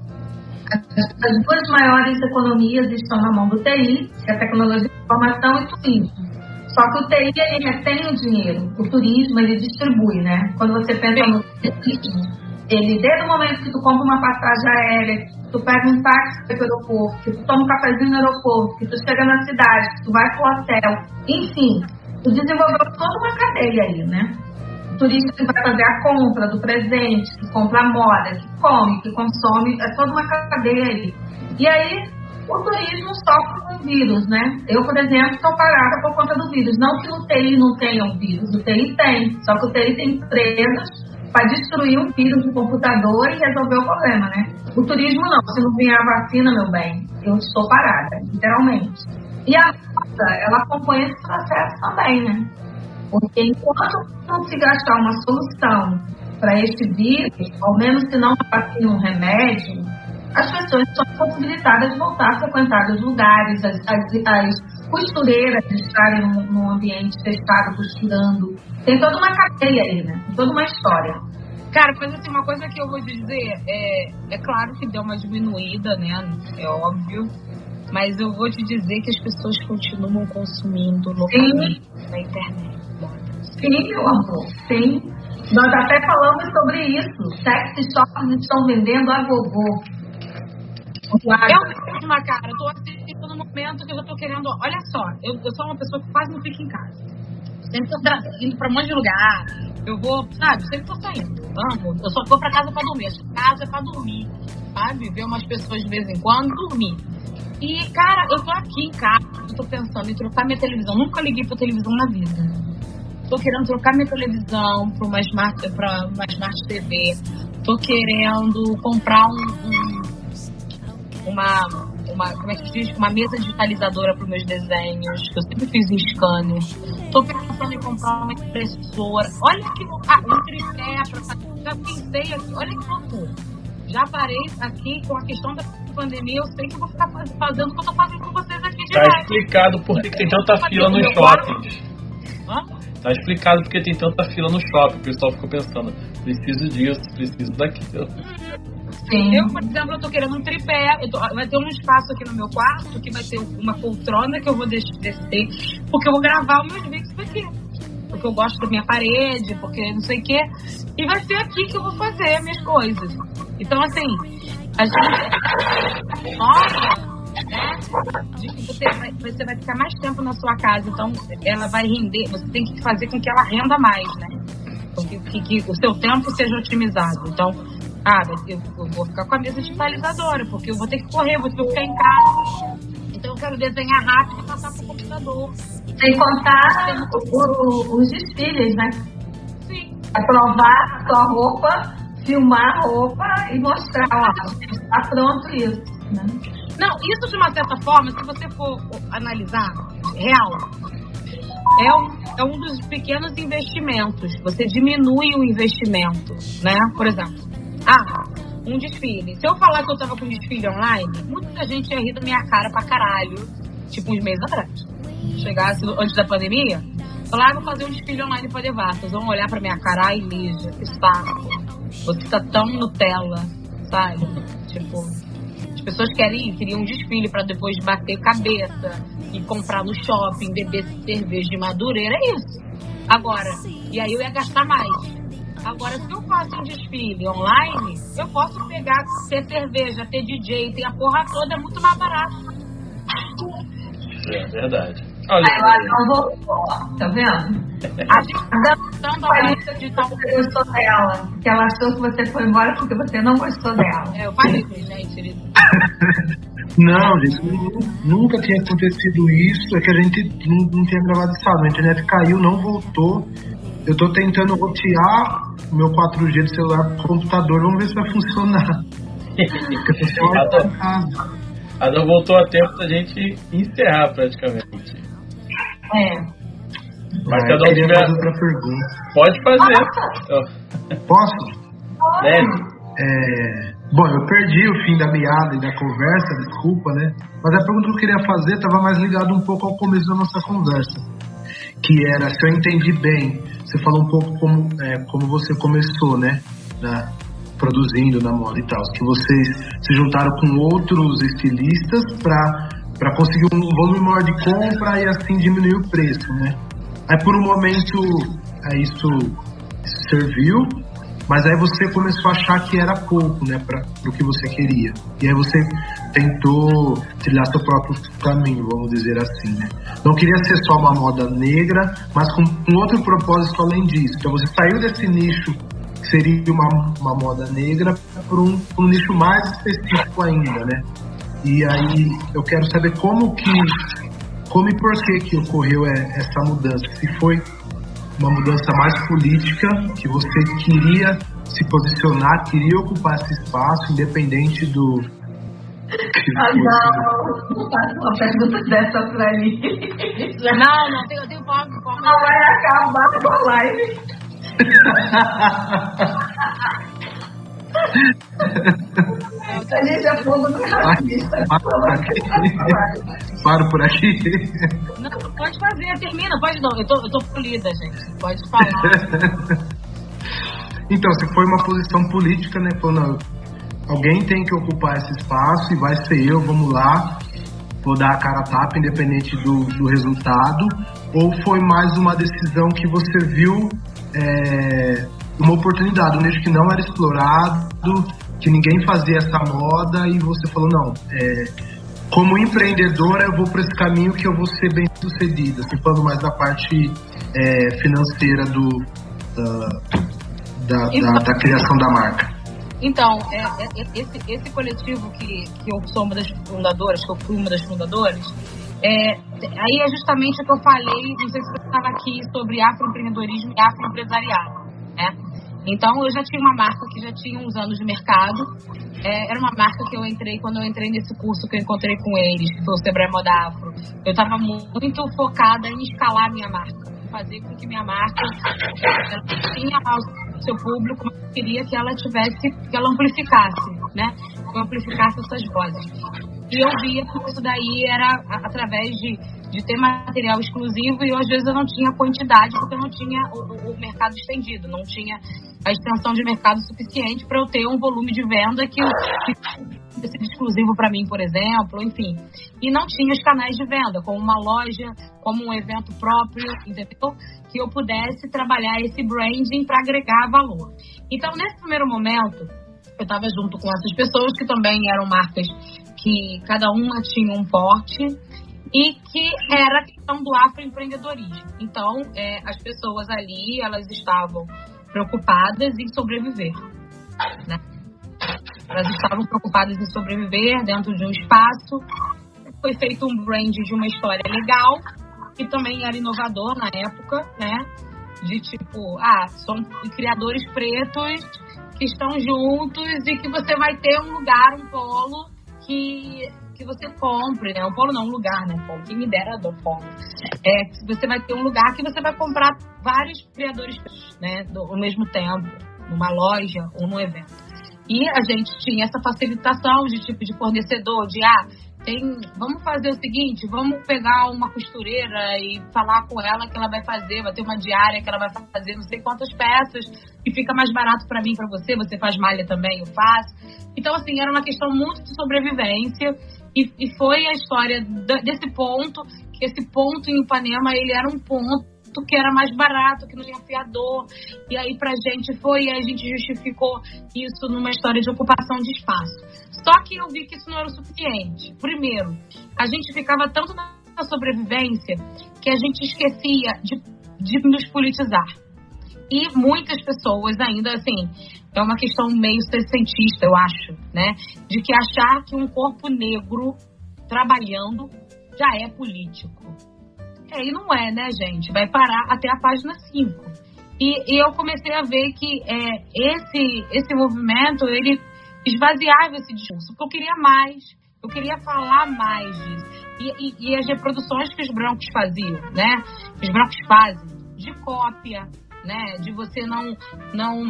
As, as duas maiores economias estão na mão do TI, que é a tecnologia de informação e turismo. Só que o TI, ele retém o dinheiro. O turismo, ele distribui, né? Quando você pensa no turismo, ele, desde o momento que tu compra uma passagem aérea, tu pega um táxi para o aeroporto, que tu toma um cafezinho no aeroporto, que tu chega na cidade, que tu vai pro hotel, enfim, tu desenvolveu toda uma cadeia aí, né? O turista que vai fazer a compra do presente, que compra a moda, que come, que consome, é toda uma cadeia aí. E aí, o turismo sofre com vírus, né? Eu, por exemplo, estou parada por conta do vírus. Não que no TI não tenha um vírus, o TI tem, só que o TI tem empresas para destruir um vírus de computador e resolver o problema, né? O turismo não. Se não vier a vacina, meu bem, eu estou parada, literalmente. E a nossa, ela acompanha esse processo também, né? Porque enquanto não se gastar uma solução para este vírus, ao menos se não vacina um remédio, as pessoas são possibilitadas de voltar a frequentar os lugares, as, as, as costureiras estarem num ambiente fechado, costurando. Tem toda uma cadeia aí, né? Toda uma história. Cara, mas assim, uma coisa que eu vou dizer é, é claro que deu uma diminuída, né? É óbvio. Mas eu vou te dizer que as pessoas continuam consumindo localmente na internet. Sim, meu amor, sim. Nós até falamos sobre isso. Sex shops estão vendendo a vovô. Eu mesma, cara, eu tô assistindo no momento que eu tô querendo. Olha só, eu, eu sou uma pessoa que quase não fica em casa. Sempre tô indo pra um monte de lugar. Eu vou, sabe, sempre tô saindo. Amo. Eu só vou pra casa pra dormir. Casa é pra dormir. Sabe? Ver umas pessoas de vez em quando dormir. E, cara, eu tô aqui em casa, eu tô pensando em trocar minha televisão. Nunca liguei pra televisão na vida. Tô querendo trocar minha televisão pra uma Smart, pra uma smart TV. Tô querendo comprar um, um, uma, uma, como é que diz? Uma mesa digitalizadora para meus desenhos, que eu sempre fiz em scanner. Tô pensando comprar uma impressora. Olha que ah, um tripé Já pensei aqui, olha que loucura. Já parei aqui com a questão da pandemia, eu sei que eu vou ficar fazendo o que eu tô fazendo com vocês aqui tá direto. Tá explicado por que tem tanta fila no shopping. Tá explicado porque tem tanta fila no shopping. O pessoal ficou pensando, preciso disso, preciso daquilo. Sim. Eu, por exemplo, eu tô querendo um tripé. Tô, vai ter um espaço aqui no meu quarto que vai ter uma poltrona que eu vou descer, porque eu vou gravar os meus vídeos. Porque eu gosto da minha parede, porque não sei o quê. E vai ser aqui que eu vou fazer minhas coisas. Então, assim, a gente. Nossa! né? De que você vai, você vai ficar mais tempo na sua casa, então ela vai render, você tem que fazer com que ela renda mais, né? Que, que, que o seu tempo seja otimizado. Então, ah, eu, eu, vou ficar com a mesa digitalizadora, porque eu vou ter que correr, vou ter que ficar em casa. Então eu quero desenhar rápido e passar pro computador. Sem contar o, o, os desfiles, né? Sim. Aprovar a sua roupa, filmar a roupa e mostrar, ó, está pronto isso. Né? Não, isso de uma certa forma, se você for analisar, real, é um, é um dos pequenos investimentos. Você diminui o investimento, né? Por exemplo, ah, um desfile. Se eu falar que eu tava com um desfile online, muita gente ia rir da minha cara pra caralho, tipo uns meses atrás. Chegasse antes da pandemia, falar, ah, vou fazer um desfile online pra Devastas. Vão olhar pra minha cara, ai, Lígia, que saco. Você tá tão Nutella, sabe? Tipo, pessoas querem ir, queriam um desfile para depois bater cabeça e comprar no shopping, beber cerveja de madureira, é isso. Agora, e aí eu ia gastar mais. Agora, se eu faço um desfile online, eu posso pegar, ter cerveja, ter DJ, ter a porra toda, é muito mais barato. É verdade. Olha, Aí ela não voltou, tá vendo? A gente tá dando a lista de tal você gostou dela. Que ela achou que você foi embora porque você não gostou dela. É, eu falei, gente. Não, gente, nunca tinha acontecido isso. É que a gente não, não tinha gravado sábado. A internet caiu, não voltou. Eu tô tentando rotear o meu 4G de celular pro computador. Vamos ver se vai funcionar. Porque eu tô só em casa. A não voltou a tempo da gente encerrar praticamente. É. Mas cada um tiver... fazer outra pergunta. Pode fazer. Posso? É. é. Bom, eu perdi o fim da meada e da conversa, desculpa, né? Mas a pergunta que eu queria fazer estava mais ligada um pouco ao começo da nossa conversa. Que era, se eu entendi bem, você falou um pouco como, é, como você começou, né? Na, produzindo na moda e tal. Que vocês se juntaram com outros estilistas para para conseguir um volume maior de compra e assim diminuir o preço, né? Aí por um momento aí isso, isso serviu, mas aí você começou a achar que era pouco, né, para o que você queria. E aí você tentou trilhar seu próprio caminho, vamos dizer assim, né? Não queria ser só uma moda negra, mas com um outro propósito além disso. Então você saiu desse nicho que seria uma, uma moda negra para um, um nicho mais específico ainda, né? E aí eu quero saber como que, como e por que que ocorreu essa mudança. Se foi uma mudança mais política, que você queria se posicionar, queria ocupar esse espaço, independente do. Ah, não, uma pergunta dessa pra mim. Não, não, eu tenho forma. Não vai acabar com a live. A gente fogo no racista. Paro por aqui. Não, pode fazer, termina, pode não. Eu tô, eu tô polida, gente. Pode falar. então, se foi uma posição política, né? Falando, alguém tem que ocupar esse espaço e vai ser eu, vamos lá. Vou dar a cara a tapa, independente do, do resultado. Ou foi mais uma decisão que você viu é, uma oportunidade, um nicho que não era explorado, que ninguém fazia essa moda e você falou, não, é, como empreendedora eu vou para esse caminho que eu vou ser bem sucedida, assim, falando mais da parte é, financeira do, da, da, então, da, da, criação da marca. Então, é, é, é, esse, esse coletivo que, que eu sou uma das fundadoras, que eu fui uma das fundadoras, é, aí é justamente o que eu falei, não sei se você estava aqui, sobre afroempreendedorismo e afroempresariado. Né? Então eu já tinha uma marca que já tinha uns anos de mercado. É, era uma marca que eu entrei quando eu entrei nesse curso que eu encontrei com eles, que foi o Sebrae Moda Afro. Eu estava muito focada em escalar minha marca, fazer com que minha marca tinha o seu público, mas eu queria que ela tivesse, que ela amplificasse, né? Que amplificasse essas vozes. E eu via que isso daí era através de, de ter material exclusivo e às vezes eu não tinha quantidade porque eu não tinha o, o mercado estendido, não tinha a extensão de mercado suficiente para eu ter um volume de venda que, que exclusivo para mim, por exemplo, enfim. E não tinha os canais de venda, como uma loja, como um evento próprio, entendeu? Que eu pudesse trabalhar esse branding para agregar valor. Então, nesse primeiro momento, eu estava junto com essas pessoas que também eram marcas que cada uma tinha um porte e que era a questão do afroempreendedorismo. Então, é, as pessoas ali, elas estavam preocupadas em sobreviver, né? Elas estavam preocupadas em sobreviver dentro de um espaço. Foi feito um brand de uma história legal, que também era inovador na época, né? De tipo, ah, são criadores pretos que estão juntos e que você vai ter um lugar, um polo que, que você compre, né? Um polo não, um lugar, né? Polo, quem me dera do polo. É, você vai ter um lugar que você vai comprar vários criadores, né? Do, ao mesmo tempo, numa loja ou num evento. E a gente tinha essa facilitação de tipo de fornecedor, de ah, tem, vamos fazer o seguinte, vamos pegar uma costureira e falar com ela que ela vai fazer, vai ter uma diária que ela vai fazer não sei quantas peças e fica mais barato para mim, para você, você faz malha também, eu faço. Então, assim, era uma questão muito de sobrevivência e, e foi a história desse ponto, que esse ponto em Ipanema, ele era um ponto que era mais barato, que não tinha fiador. E aí pra gente foi, e a gente justificou isso numa história de ocupação de espaço. Só que eu vi que isso não era o suficiente. Primeiro, a gente ficava tanto na sobrevivência que a gente esquecia de, de nos politizar. E muitas pessoas ainda, assim, é uma questão meio sessentista, eu acho, né? De que achar que um corpo negro trabalhando já é político. É, e não é, né, gente? Vai parar até a página 5. E, e eu comecei a ver que é, esse, esse movimento, ele esvaziava esse discurso, porque eu queria mais, eu queria falar mais disso. E, e, e as reproduções que os brancos faziam, né? Os brancos fazem de cópia, né? De você não, não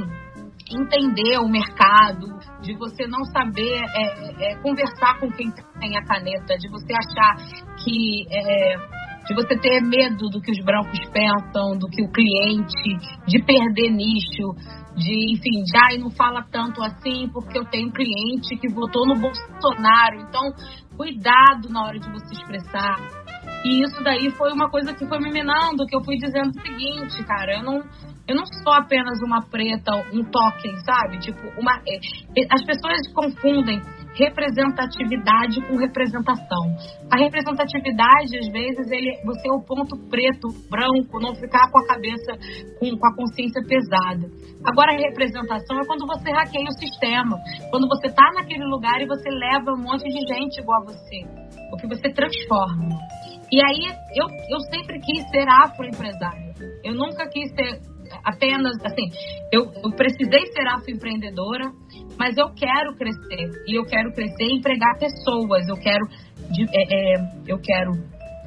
entender o mercado, de você não saber é, é, conversar com quem tem a caneta, de você achar que é, de você ter medo do que os brancos pensam, do que o cliente, de perder nicho, de, enfim, já e não fala tanto assim porque eu tenho cliente que votou no Bolsonaro. Então, cuidado na hora de você expressar. E isso daí foi uma coisa que foi me minando, que eu fui dizendo o seguinte, cara, eu não, eu não sou apenas uma preta, um token, sabe? Tipo, uma, é, as pessoas confundem representatividade com representação. A representatividade, às vezes, ele, você é o ponto preto, branco, não ficar com a cabeça, com, com a consciência pesada. Agora, a representação é quando você hackeia o sistema, quando você está naquele lugar e você leva um monte de gente igual a você, porque você transforma. E aí, eu, eu sempre quis ser afroempresária. Eu nunca quis ser apenas assim. Eu, eu precisei ser afroempreendedora, mas eu quero crescer e eu quero crescer e empregar pessoas. Eu quero, é, é, eu quero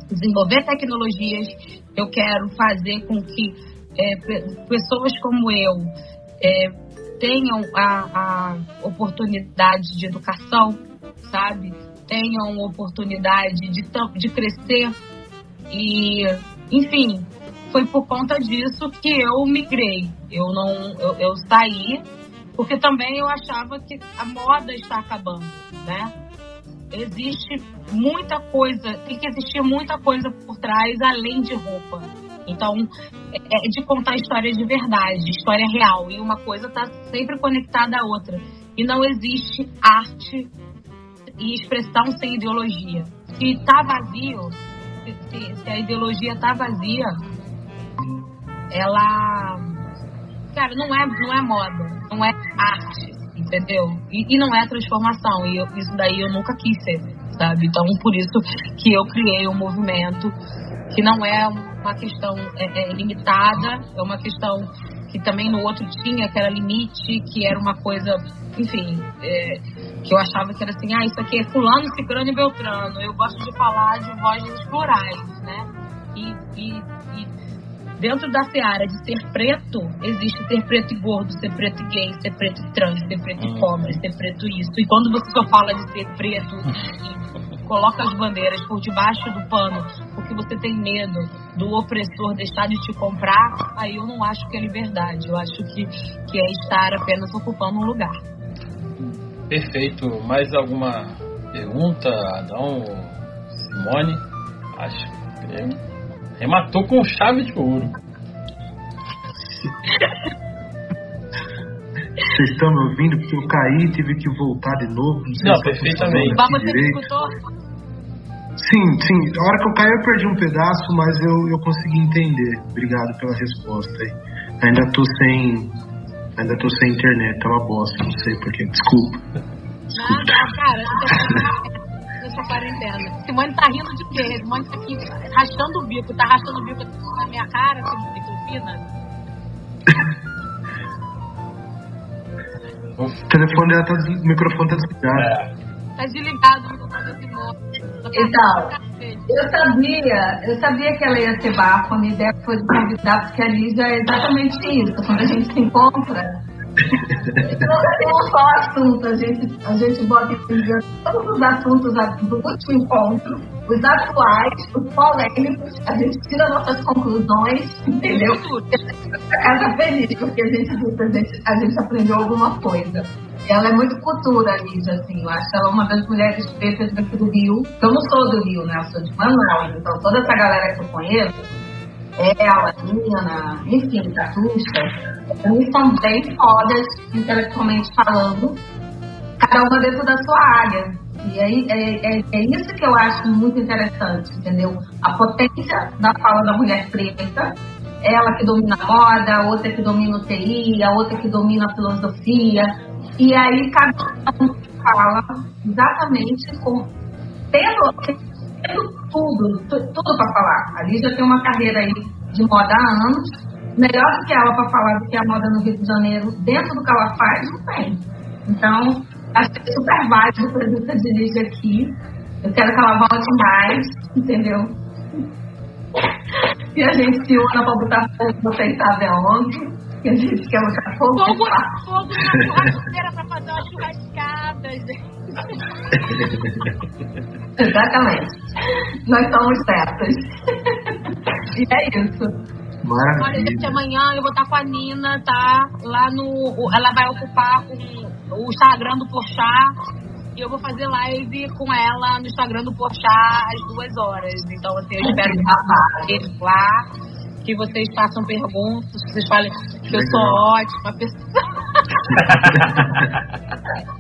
desenvolver tecnologias. Eu quero fazer com que é, pessoas como eu é, tenham a, a oportunidade de educação, sabe? Tenham oportunidade de, de crescer e, enfim, foi por conta disso que eu migrei. Eu não, eu, eu saí porque também eu achava que a moda está acabando, né? Existe muita coisa, tem que existir muita coisa por trás além de roupa. Então, é, é de contar história de verdade, história real. E uma coisa está sempre conectada à outra. E não existe arte e expressão sem ideologia. Se está vazio, se, se, se, a ideologia está vazia, ela. Cara, não é, não é moda, não é arte, entendeu? E, e não é transformação. E eu, isso daí eu nunca quis ser, sabe? Então, por isso que eu criei um movimento que não é uma questão é, é, limitada, é uma questão que também no outro tinha, que era limite, que era uma coisa, enfim, é, que eu achava que era assim, ah, isso aqui é fulano, ciclano e beltrano. Eu gosto de falar de vozes plurais, né? E, e, dentro da seara de ser preto, existe ser preto e gordo, ser preto e gay, ser preto e trans, ser preto e hum. pobre, ser preto e isso. E quando você só fala de ser preto coloca as bandeiras por debaixo do pano porque você tem medo do opressor deixar de te comprar, aí eu não acho que é liberdade. Eu acho que, que é estar apenas ocupando um lugar. Perfeito. Mais alguma pergunta, Adão, Simone? Acho que rematou com chave de ouro. Vocês estão me ouvindo? Porque eu caí, tive que voltar de novo. Não, não perfeitamente. Vamos você escutou? Sim, sim. A hora que eu caí eu perdi um pedaço, mas eu, eu consegui entender. Obrigado pela resposta aí. Ainda tô sem. Ainda tô sem internet, tá uma bosta, não sei porquê. Desculpa. Desculpa. Nada, cara, nessa quarentena. Simone tá rindo de quê? Simone tá aqui rachando o bico, tá rachando o bico na minha cara, Simone, fina. O telefone dela tá, o microfone tá desligado. É. Tá desligado Então, eu sabia, eu sabia que ela ia ser bafo, a minha ideia foi de convidar, porque a Lígia é exatamente isso. Quando a gente se encontra, não tem um só assunto, a gente, a gente bota em todos os assuntos do último encontro, os atuais, os polêmicos, a gente tira nossas conclusões, entendeu? Casa feliz, porque a gente, a gente, a gente aprendeu alguma coisa. Ela é muito cultura, Lídia, assim, eu acho ela uma das mulheres pretas daqui do Rio. Eu não sou do Rio, né? Eu sou de Manaus, então toda essa galera que eu conheço, ela, Nina, enfim, Catuxa, eles são bem fodas, intelectualmente falando, cada uma dentro da sua área. E é, é, é, isso que eu acho muito interessante, entendeu? A potência da fala da mulher preta, ela que domina a moda, a outra que domina o TI, a outra que domina a filosofia, e aí cada um fala exatamente com tendo, tendo tudo, tudo para falar. A Lígia tem uma carreira aí de moda há anos, melhor do que ela para falar do que a moda no Rio de Janeiro, dentro do que ela faz, não tem. Então, acho é super válido a presença de Lígia aqui. Eu quero que ela volte mais, entendeu? E a gente se una para botar fogo, vocês sabem aonde que a gente quer botar fogo. Fogo, fogo na churrasqueira para fazer uma churrascada, gente. Exatamente. Nós somos certas. e é isso. Maravilha. Olha, gente, amanhã eu vou estar com a Nina, tá? Lá no. Ela vai ocupar o, o Instagram do Porchat. E eu vou fazer live com ela no Instagram do Porchat às duas horas. Então, assim, eu espero que lá que vocês façam perguntas, que vocês falem que eu sou ótima pessoa.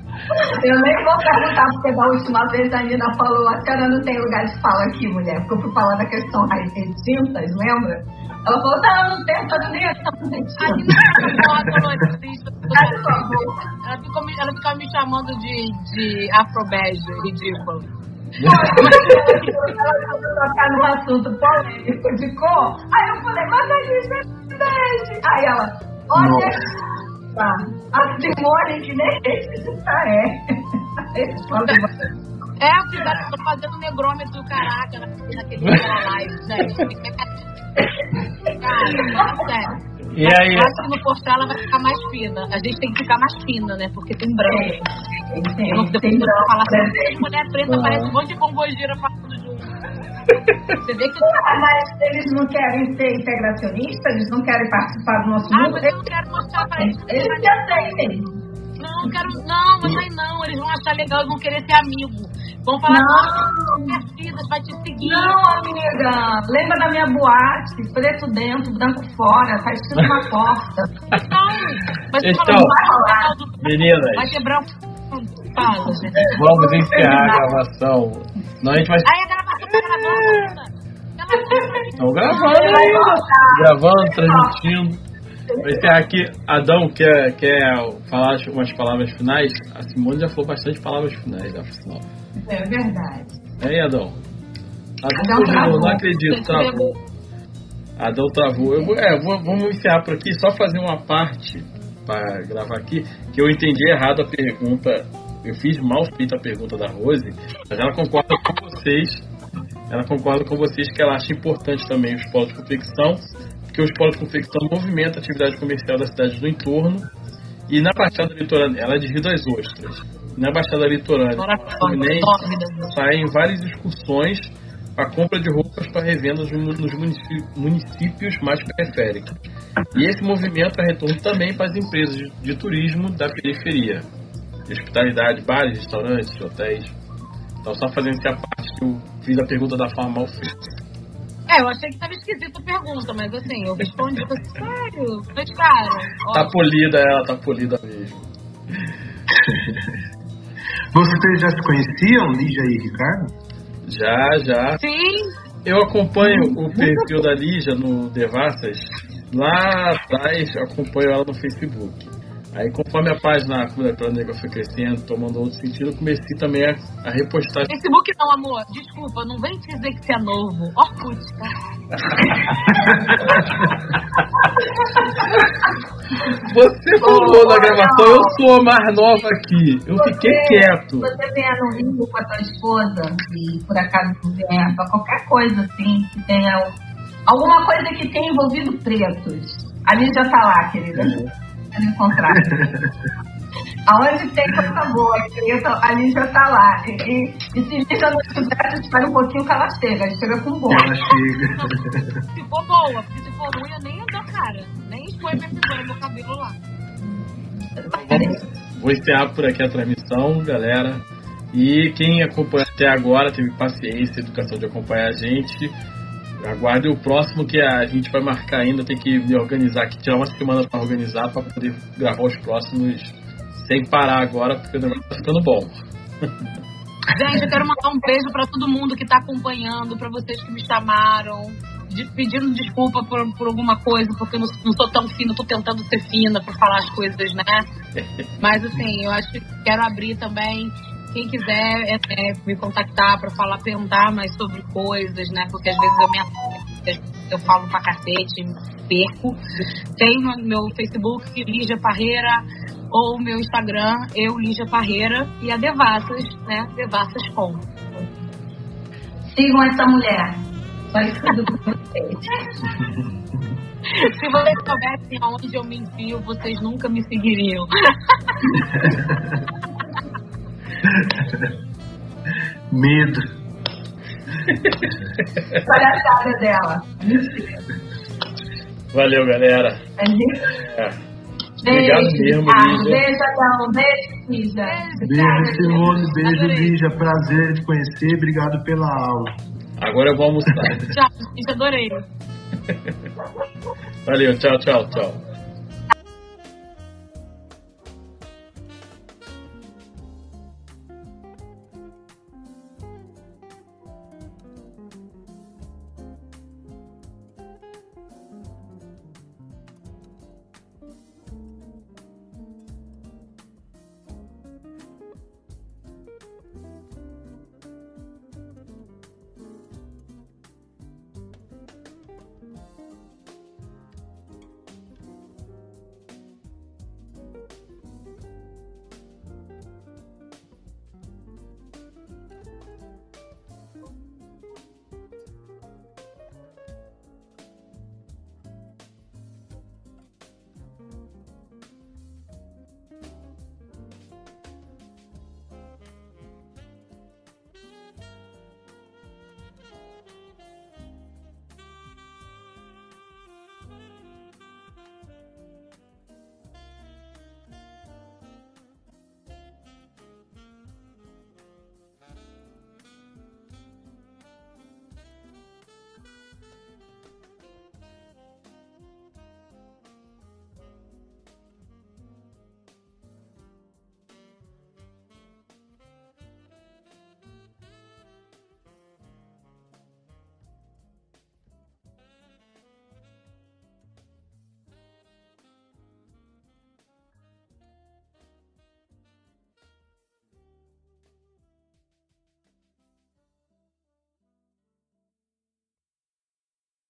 Eu nem vou perguntar, porque da última vez a Nina falou, a senhora não tem lugar de fala aqui, mulher, porque eu fui falar da questão raiz de tintas, lembra? Ela falou, não, não tem, eu nem essa A Nina ela ficou, ela ficou me chamando de, de afrobege, ridículo. Ela tocar no assunto polêmico de cor. Aí eu falei, mas a gente é bege. Aí ela, olha, tá, a Simone que nem esse tá é. É, fizeram, tô fazendo negrômetro, caraca, naquele live, gente. Cara, sério. E aí? Eu acho que no postar ela vai ficar mais fina. A gente tem que ficar mais fina, né? Porque tem branco. Tem, tem, Eu tem branco. falar assim, mulher preta Ah. parece um monte de bombogira falando junto. Você vê que Ah, Mas eles não querem ser integracionistas, eles não querem participar do nosso Ah, mundo. mas eu não quero mostrar pra eles. Eles já têm. Não, quero. Não, mas aí não. Eles vão achar legal, eles vão querer ser amigo. Vão falar, Não. minha filha, vai te seguir. Não, amiga, lembra da minha boate? Preto dentro, branco fora, tá escrito na porta. Então, mas você Então, fala, vai rolar. Meninas, Vai ter branco. Fala, gente. vamos encerrar a gravação. Não, a gente vai. Aí a gravação tá gravando. Estão gravando ainda. Gravando, transmitindo. Vai encerrar aqui. Adão, quer, quer falar umas palavras finais? A Simone já falou bastante palavras finais, já, por sinal. É verdade. Hein, Adão? Adão, Adão travou. não acredito, travou. Adão travou. Eu vou, é, vou- vamos encerrar por aqui, só fazer uma parte para gravar aqui, que eu entendi errado a pergunta. Eu fiz mal feita a pergunta da Rose, mas ela concorda com vocês. Ela concorda com vocês que ela acha importante também os polos de confecção, porque os polos de confecção movimentam a atividade comercial da cidade do entorno. E na Baixada Litorânea, ela é de Rio das Ostras. Na Baixada Litorânea, Fluminense, saem várias excursões para compra de roupas para revendas no- nos municípios mais periféricos. E esse movimento é retorno também para as empresas de, turismo da periferia, de hospitalidade, bares, restaurantes, hotéis. Então, só fazendo essa parte que eu fiz a pergunta da forma mal feita. É, eu achei que tava esquisita a pergunta, mas assim, eu respondi assim, sério? Mas, cara, Tá polida ela, tá polida mesmo. Vocês já se conheciam, Lígia e Ricardo? Já, já. sim, Eu acompanho o perfil da Lígia no Devassas. Lá atrás, eu acompanho ela no Facebook. Aí, conforme a página a Comunidade Negra foi crescendo, tomando outro sentido, eu comecei também a, a repostar. Facebook não, amor. Desculpa, não vem dizer que você é novo. Orkut, tá? Você falou na gravação, eu sou a mais nova aqui. Eu fiquei quieto. Você vier no Rio com a tua esposa e por acaso vier pra qualquer coisa assim, que tenha alguma coisa que tenha envolvido pretos. A Lígia tá lá, querida. Vai encontrar. Aonde tem coisa boa, a Lígia tá lá. E, e, e se Lígia não estiver, espera um pouquinho que ela chega. Ela chega com boa. Ela chega. Se for boa, porque se for ruim, eu nem dou cara. Nem expõe minha figura, meu cabelo lá. Vamos, vou encerrar por aqui a transmissão, galera. E quem acompanha até agora, teve paciência, educação de acompanhar a gente. Aguarde o próximo que a gente vai marcar ainda. Tem que me organizar aqui, tirar uma semana para organizar para poder gravar os próximos sem parar agora, porque o negócio tá ficando bom. Gente, eu quero mandar um beijo pra todo mundo que tá acompanhando, pra vocês que me chamaram, de- pedindo desculpa por, por alguma coisa, porque eu não, não sou tão fina, tô tentando ser fina pra falar as coisas, né? Mas assim, eu acho que quero abrir também. Quem quiser é, é, me contactar pra falar, perguntar mais sobre coisas, né? Porque às vezes eu me eu falo pra cacete, perco. Tem no meu Facebook, Lígia Parreira, ou meu Instagram, eu, Lígia Parreira, e a Devassas, né? Devassas com. Sigam essa mulher. Só isso tudo pra vocês. Se vocês soubessem aonde eu me enfio, vocês nunca me seguiriam. Medo. Palhaçada dela. Valeu, galera. A gente É. Obrigado mesmo, Lígia. beijo, Adão. Beijo, Lígia. Beijo, Simone. Beijo. Lígia. Prazer te conhecer. Obrigado pela aula. Agora eu vou almoçar. Tchau, gente, adorei. Valeu, tchau, tchau, tchau.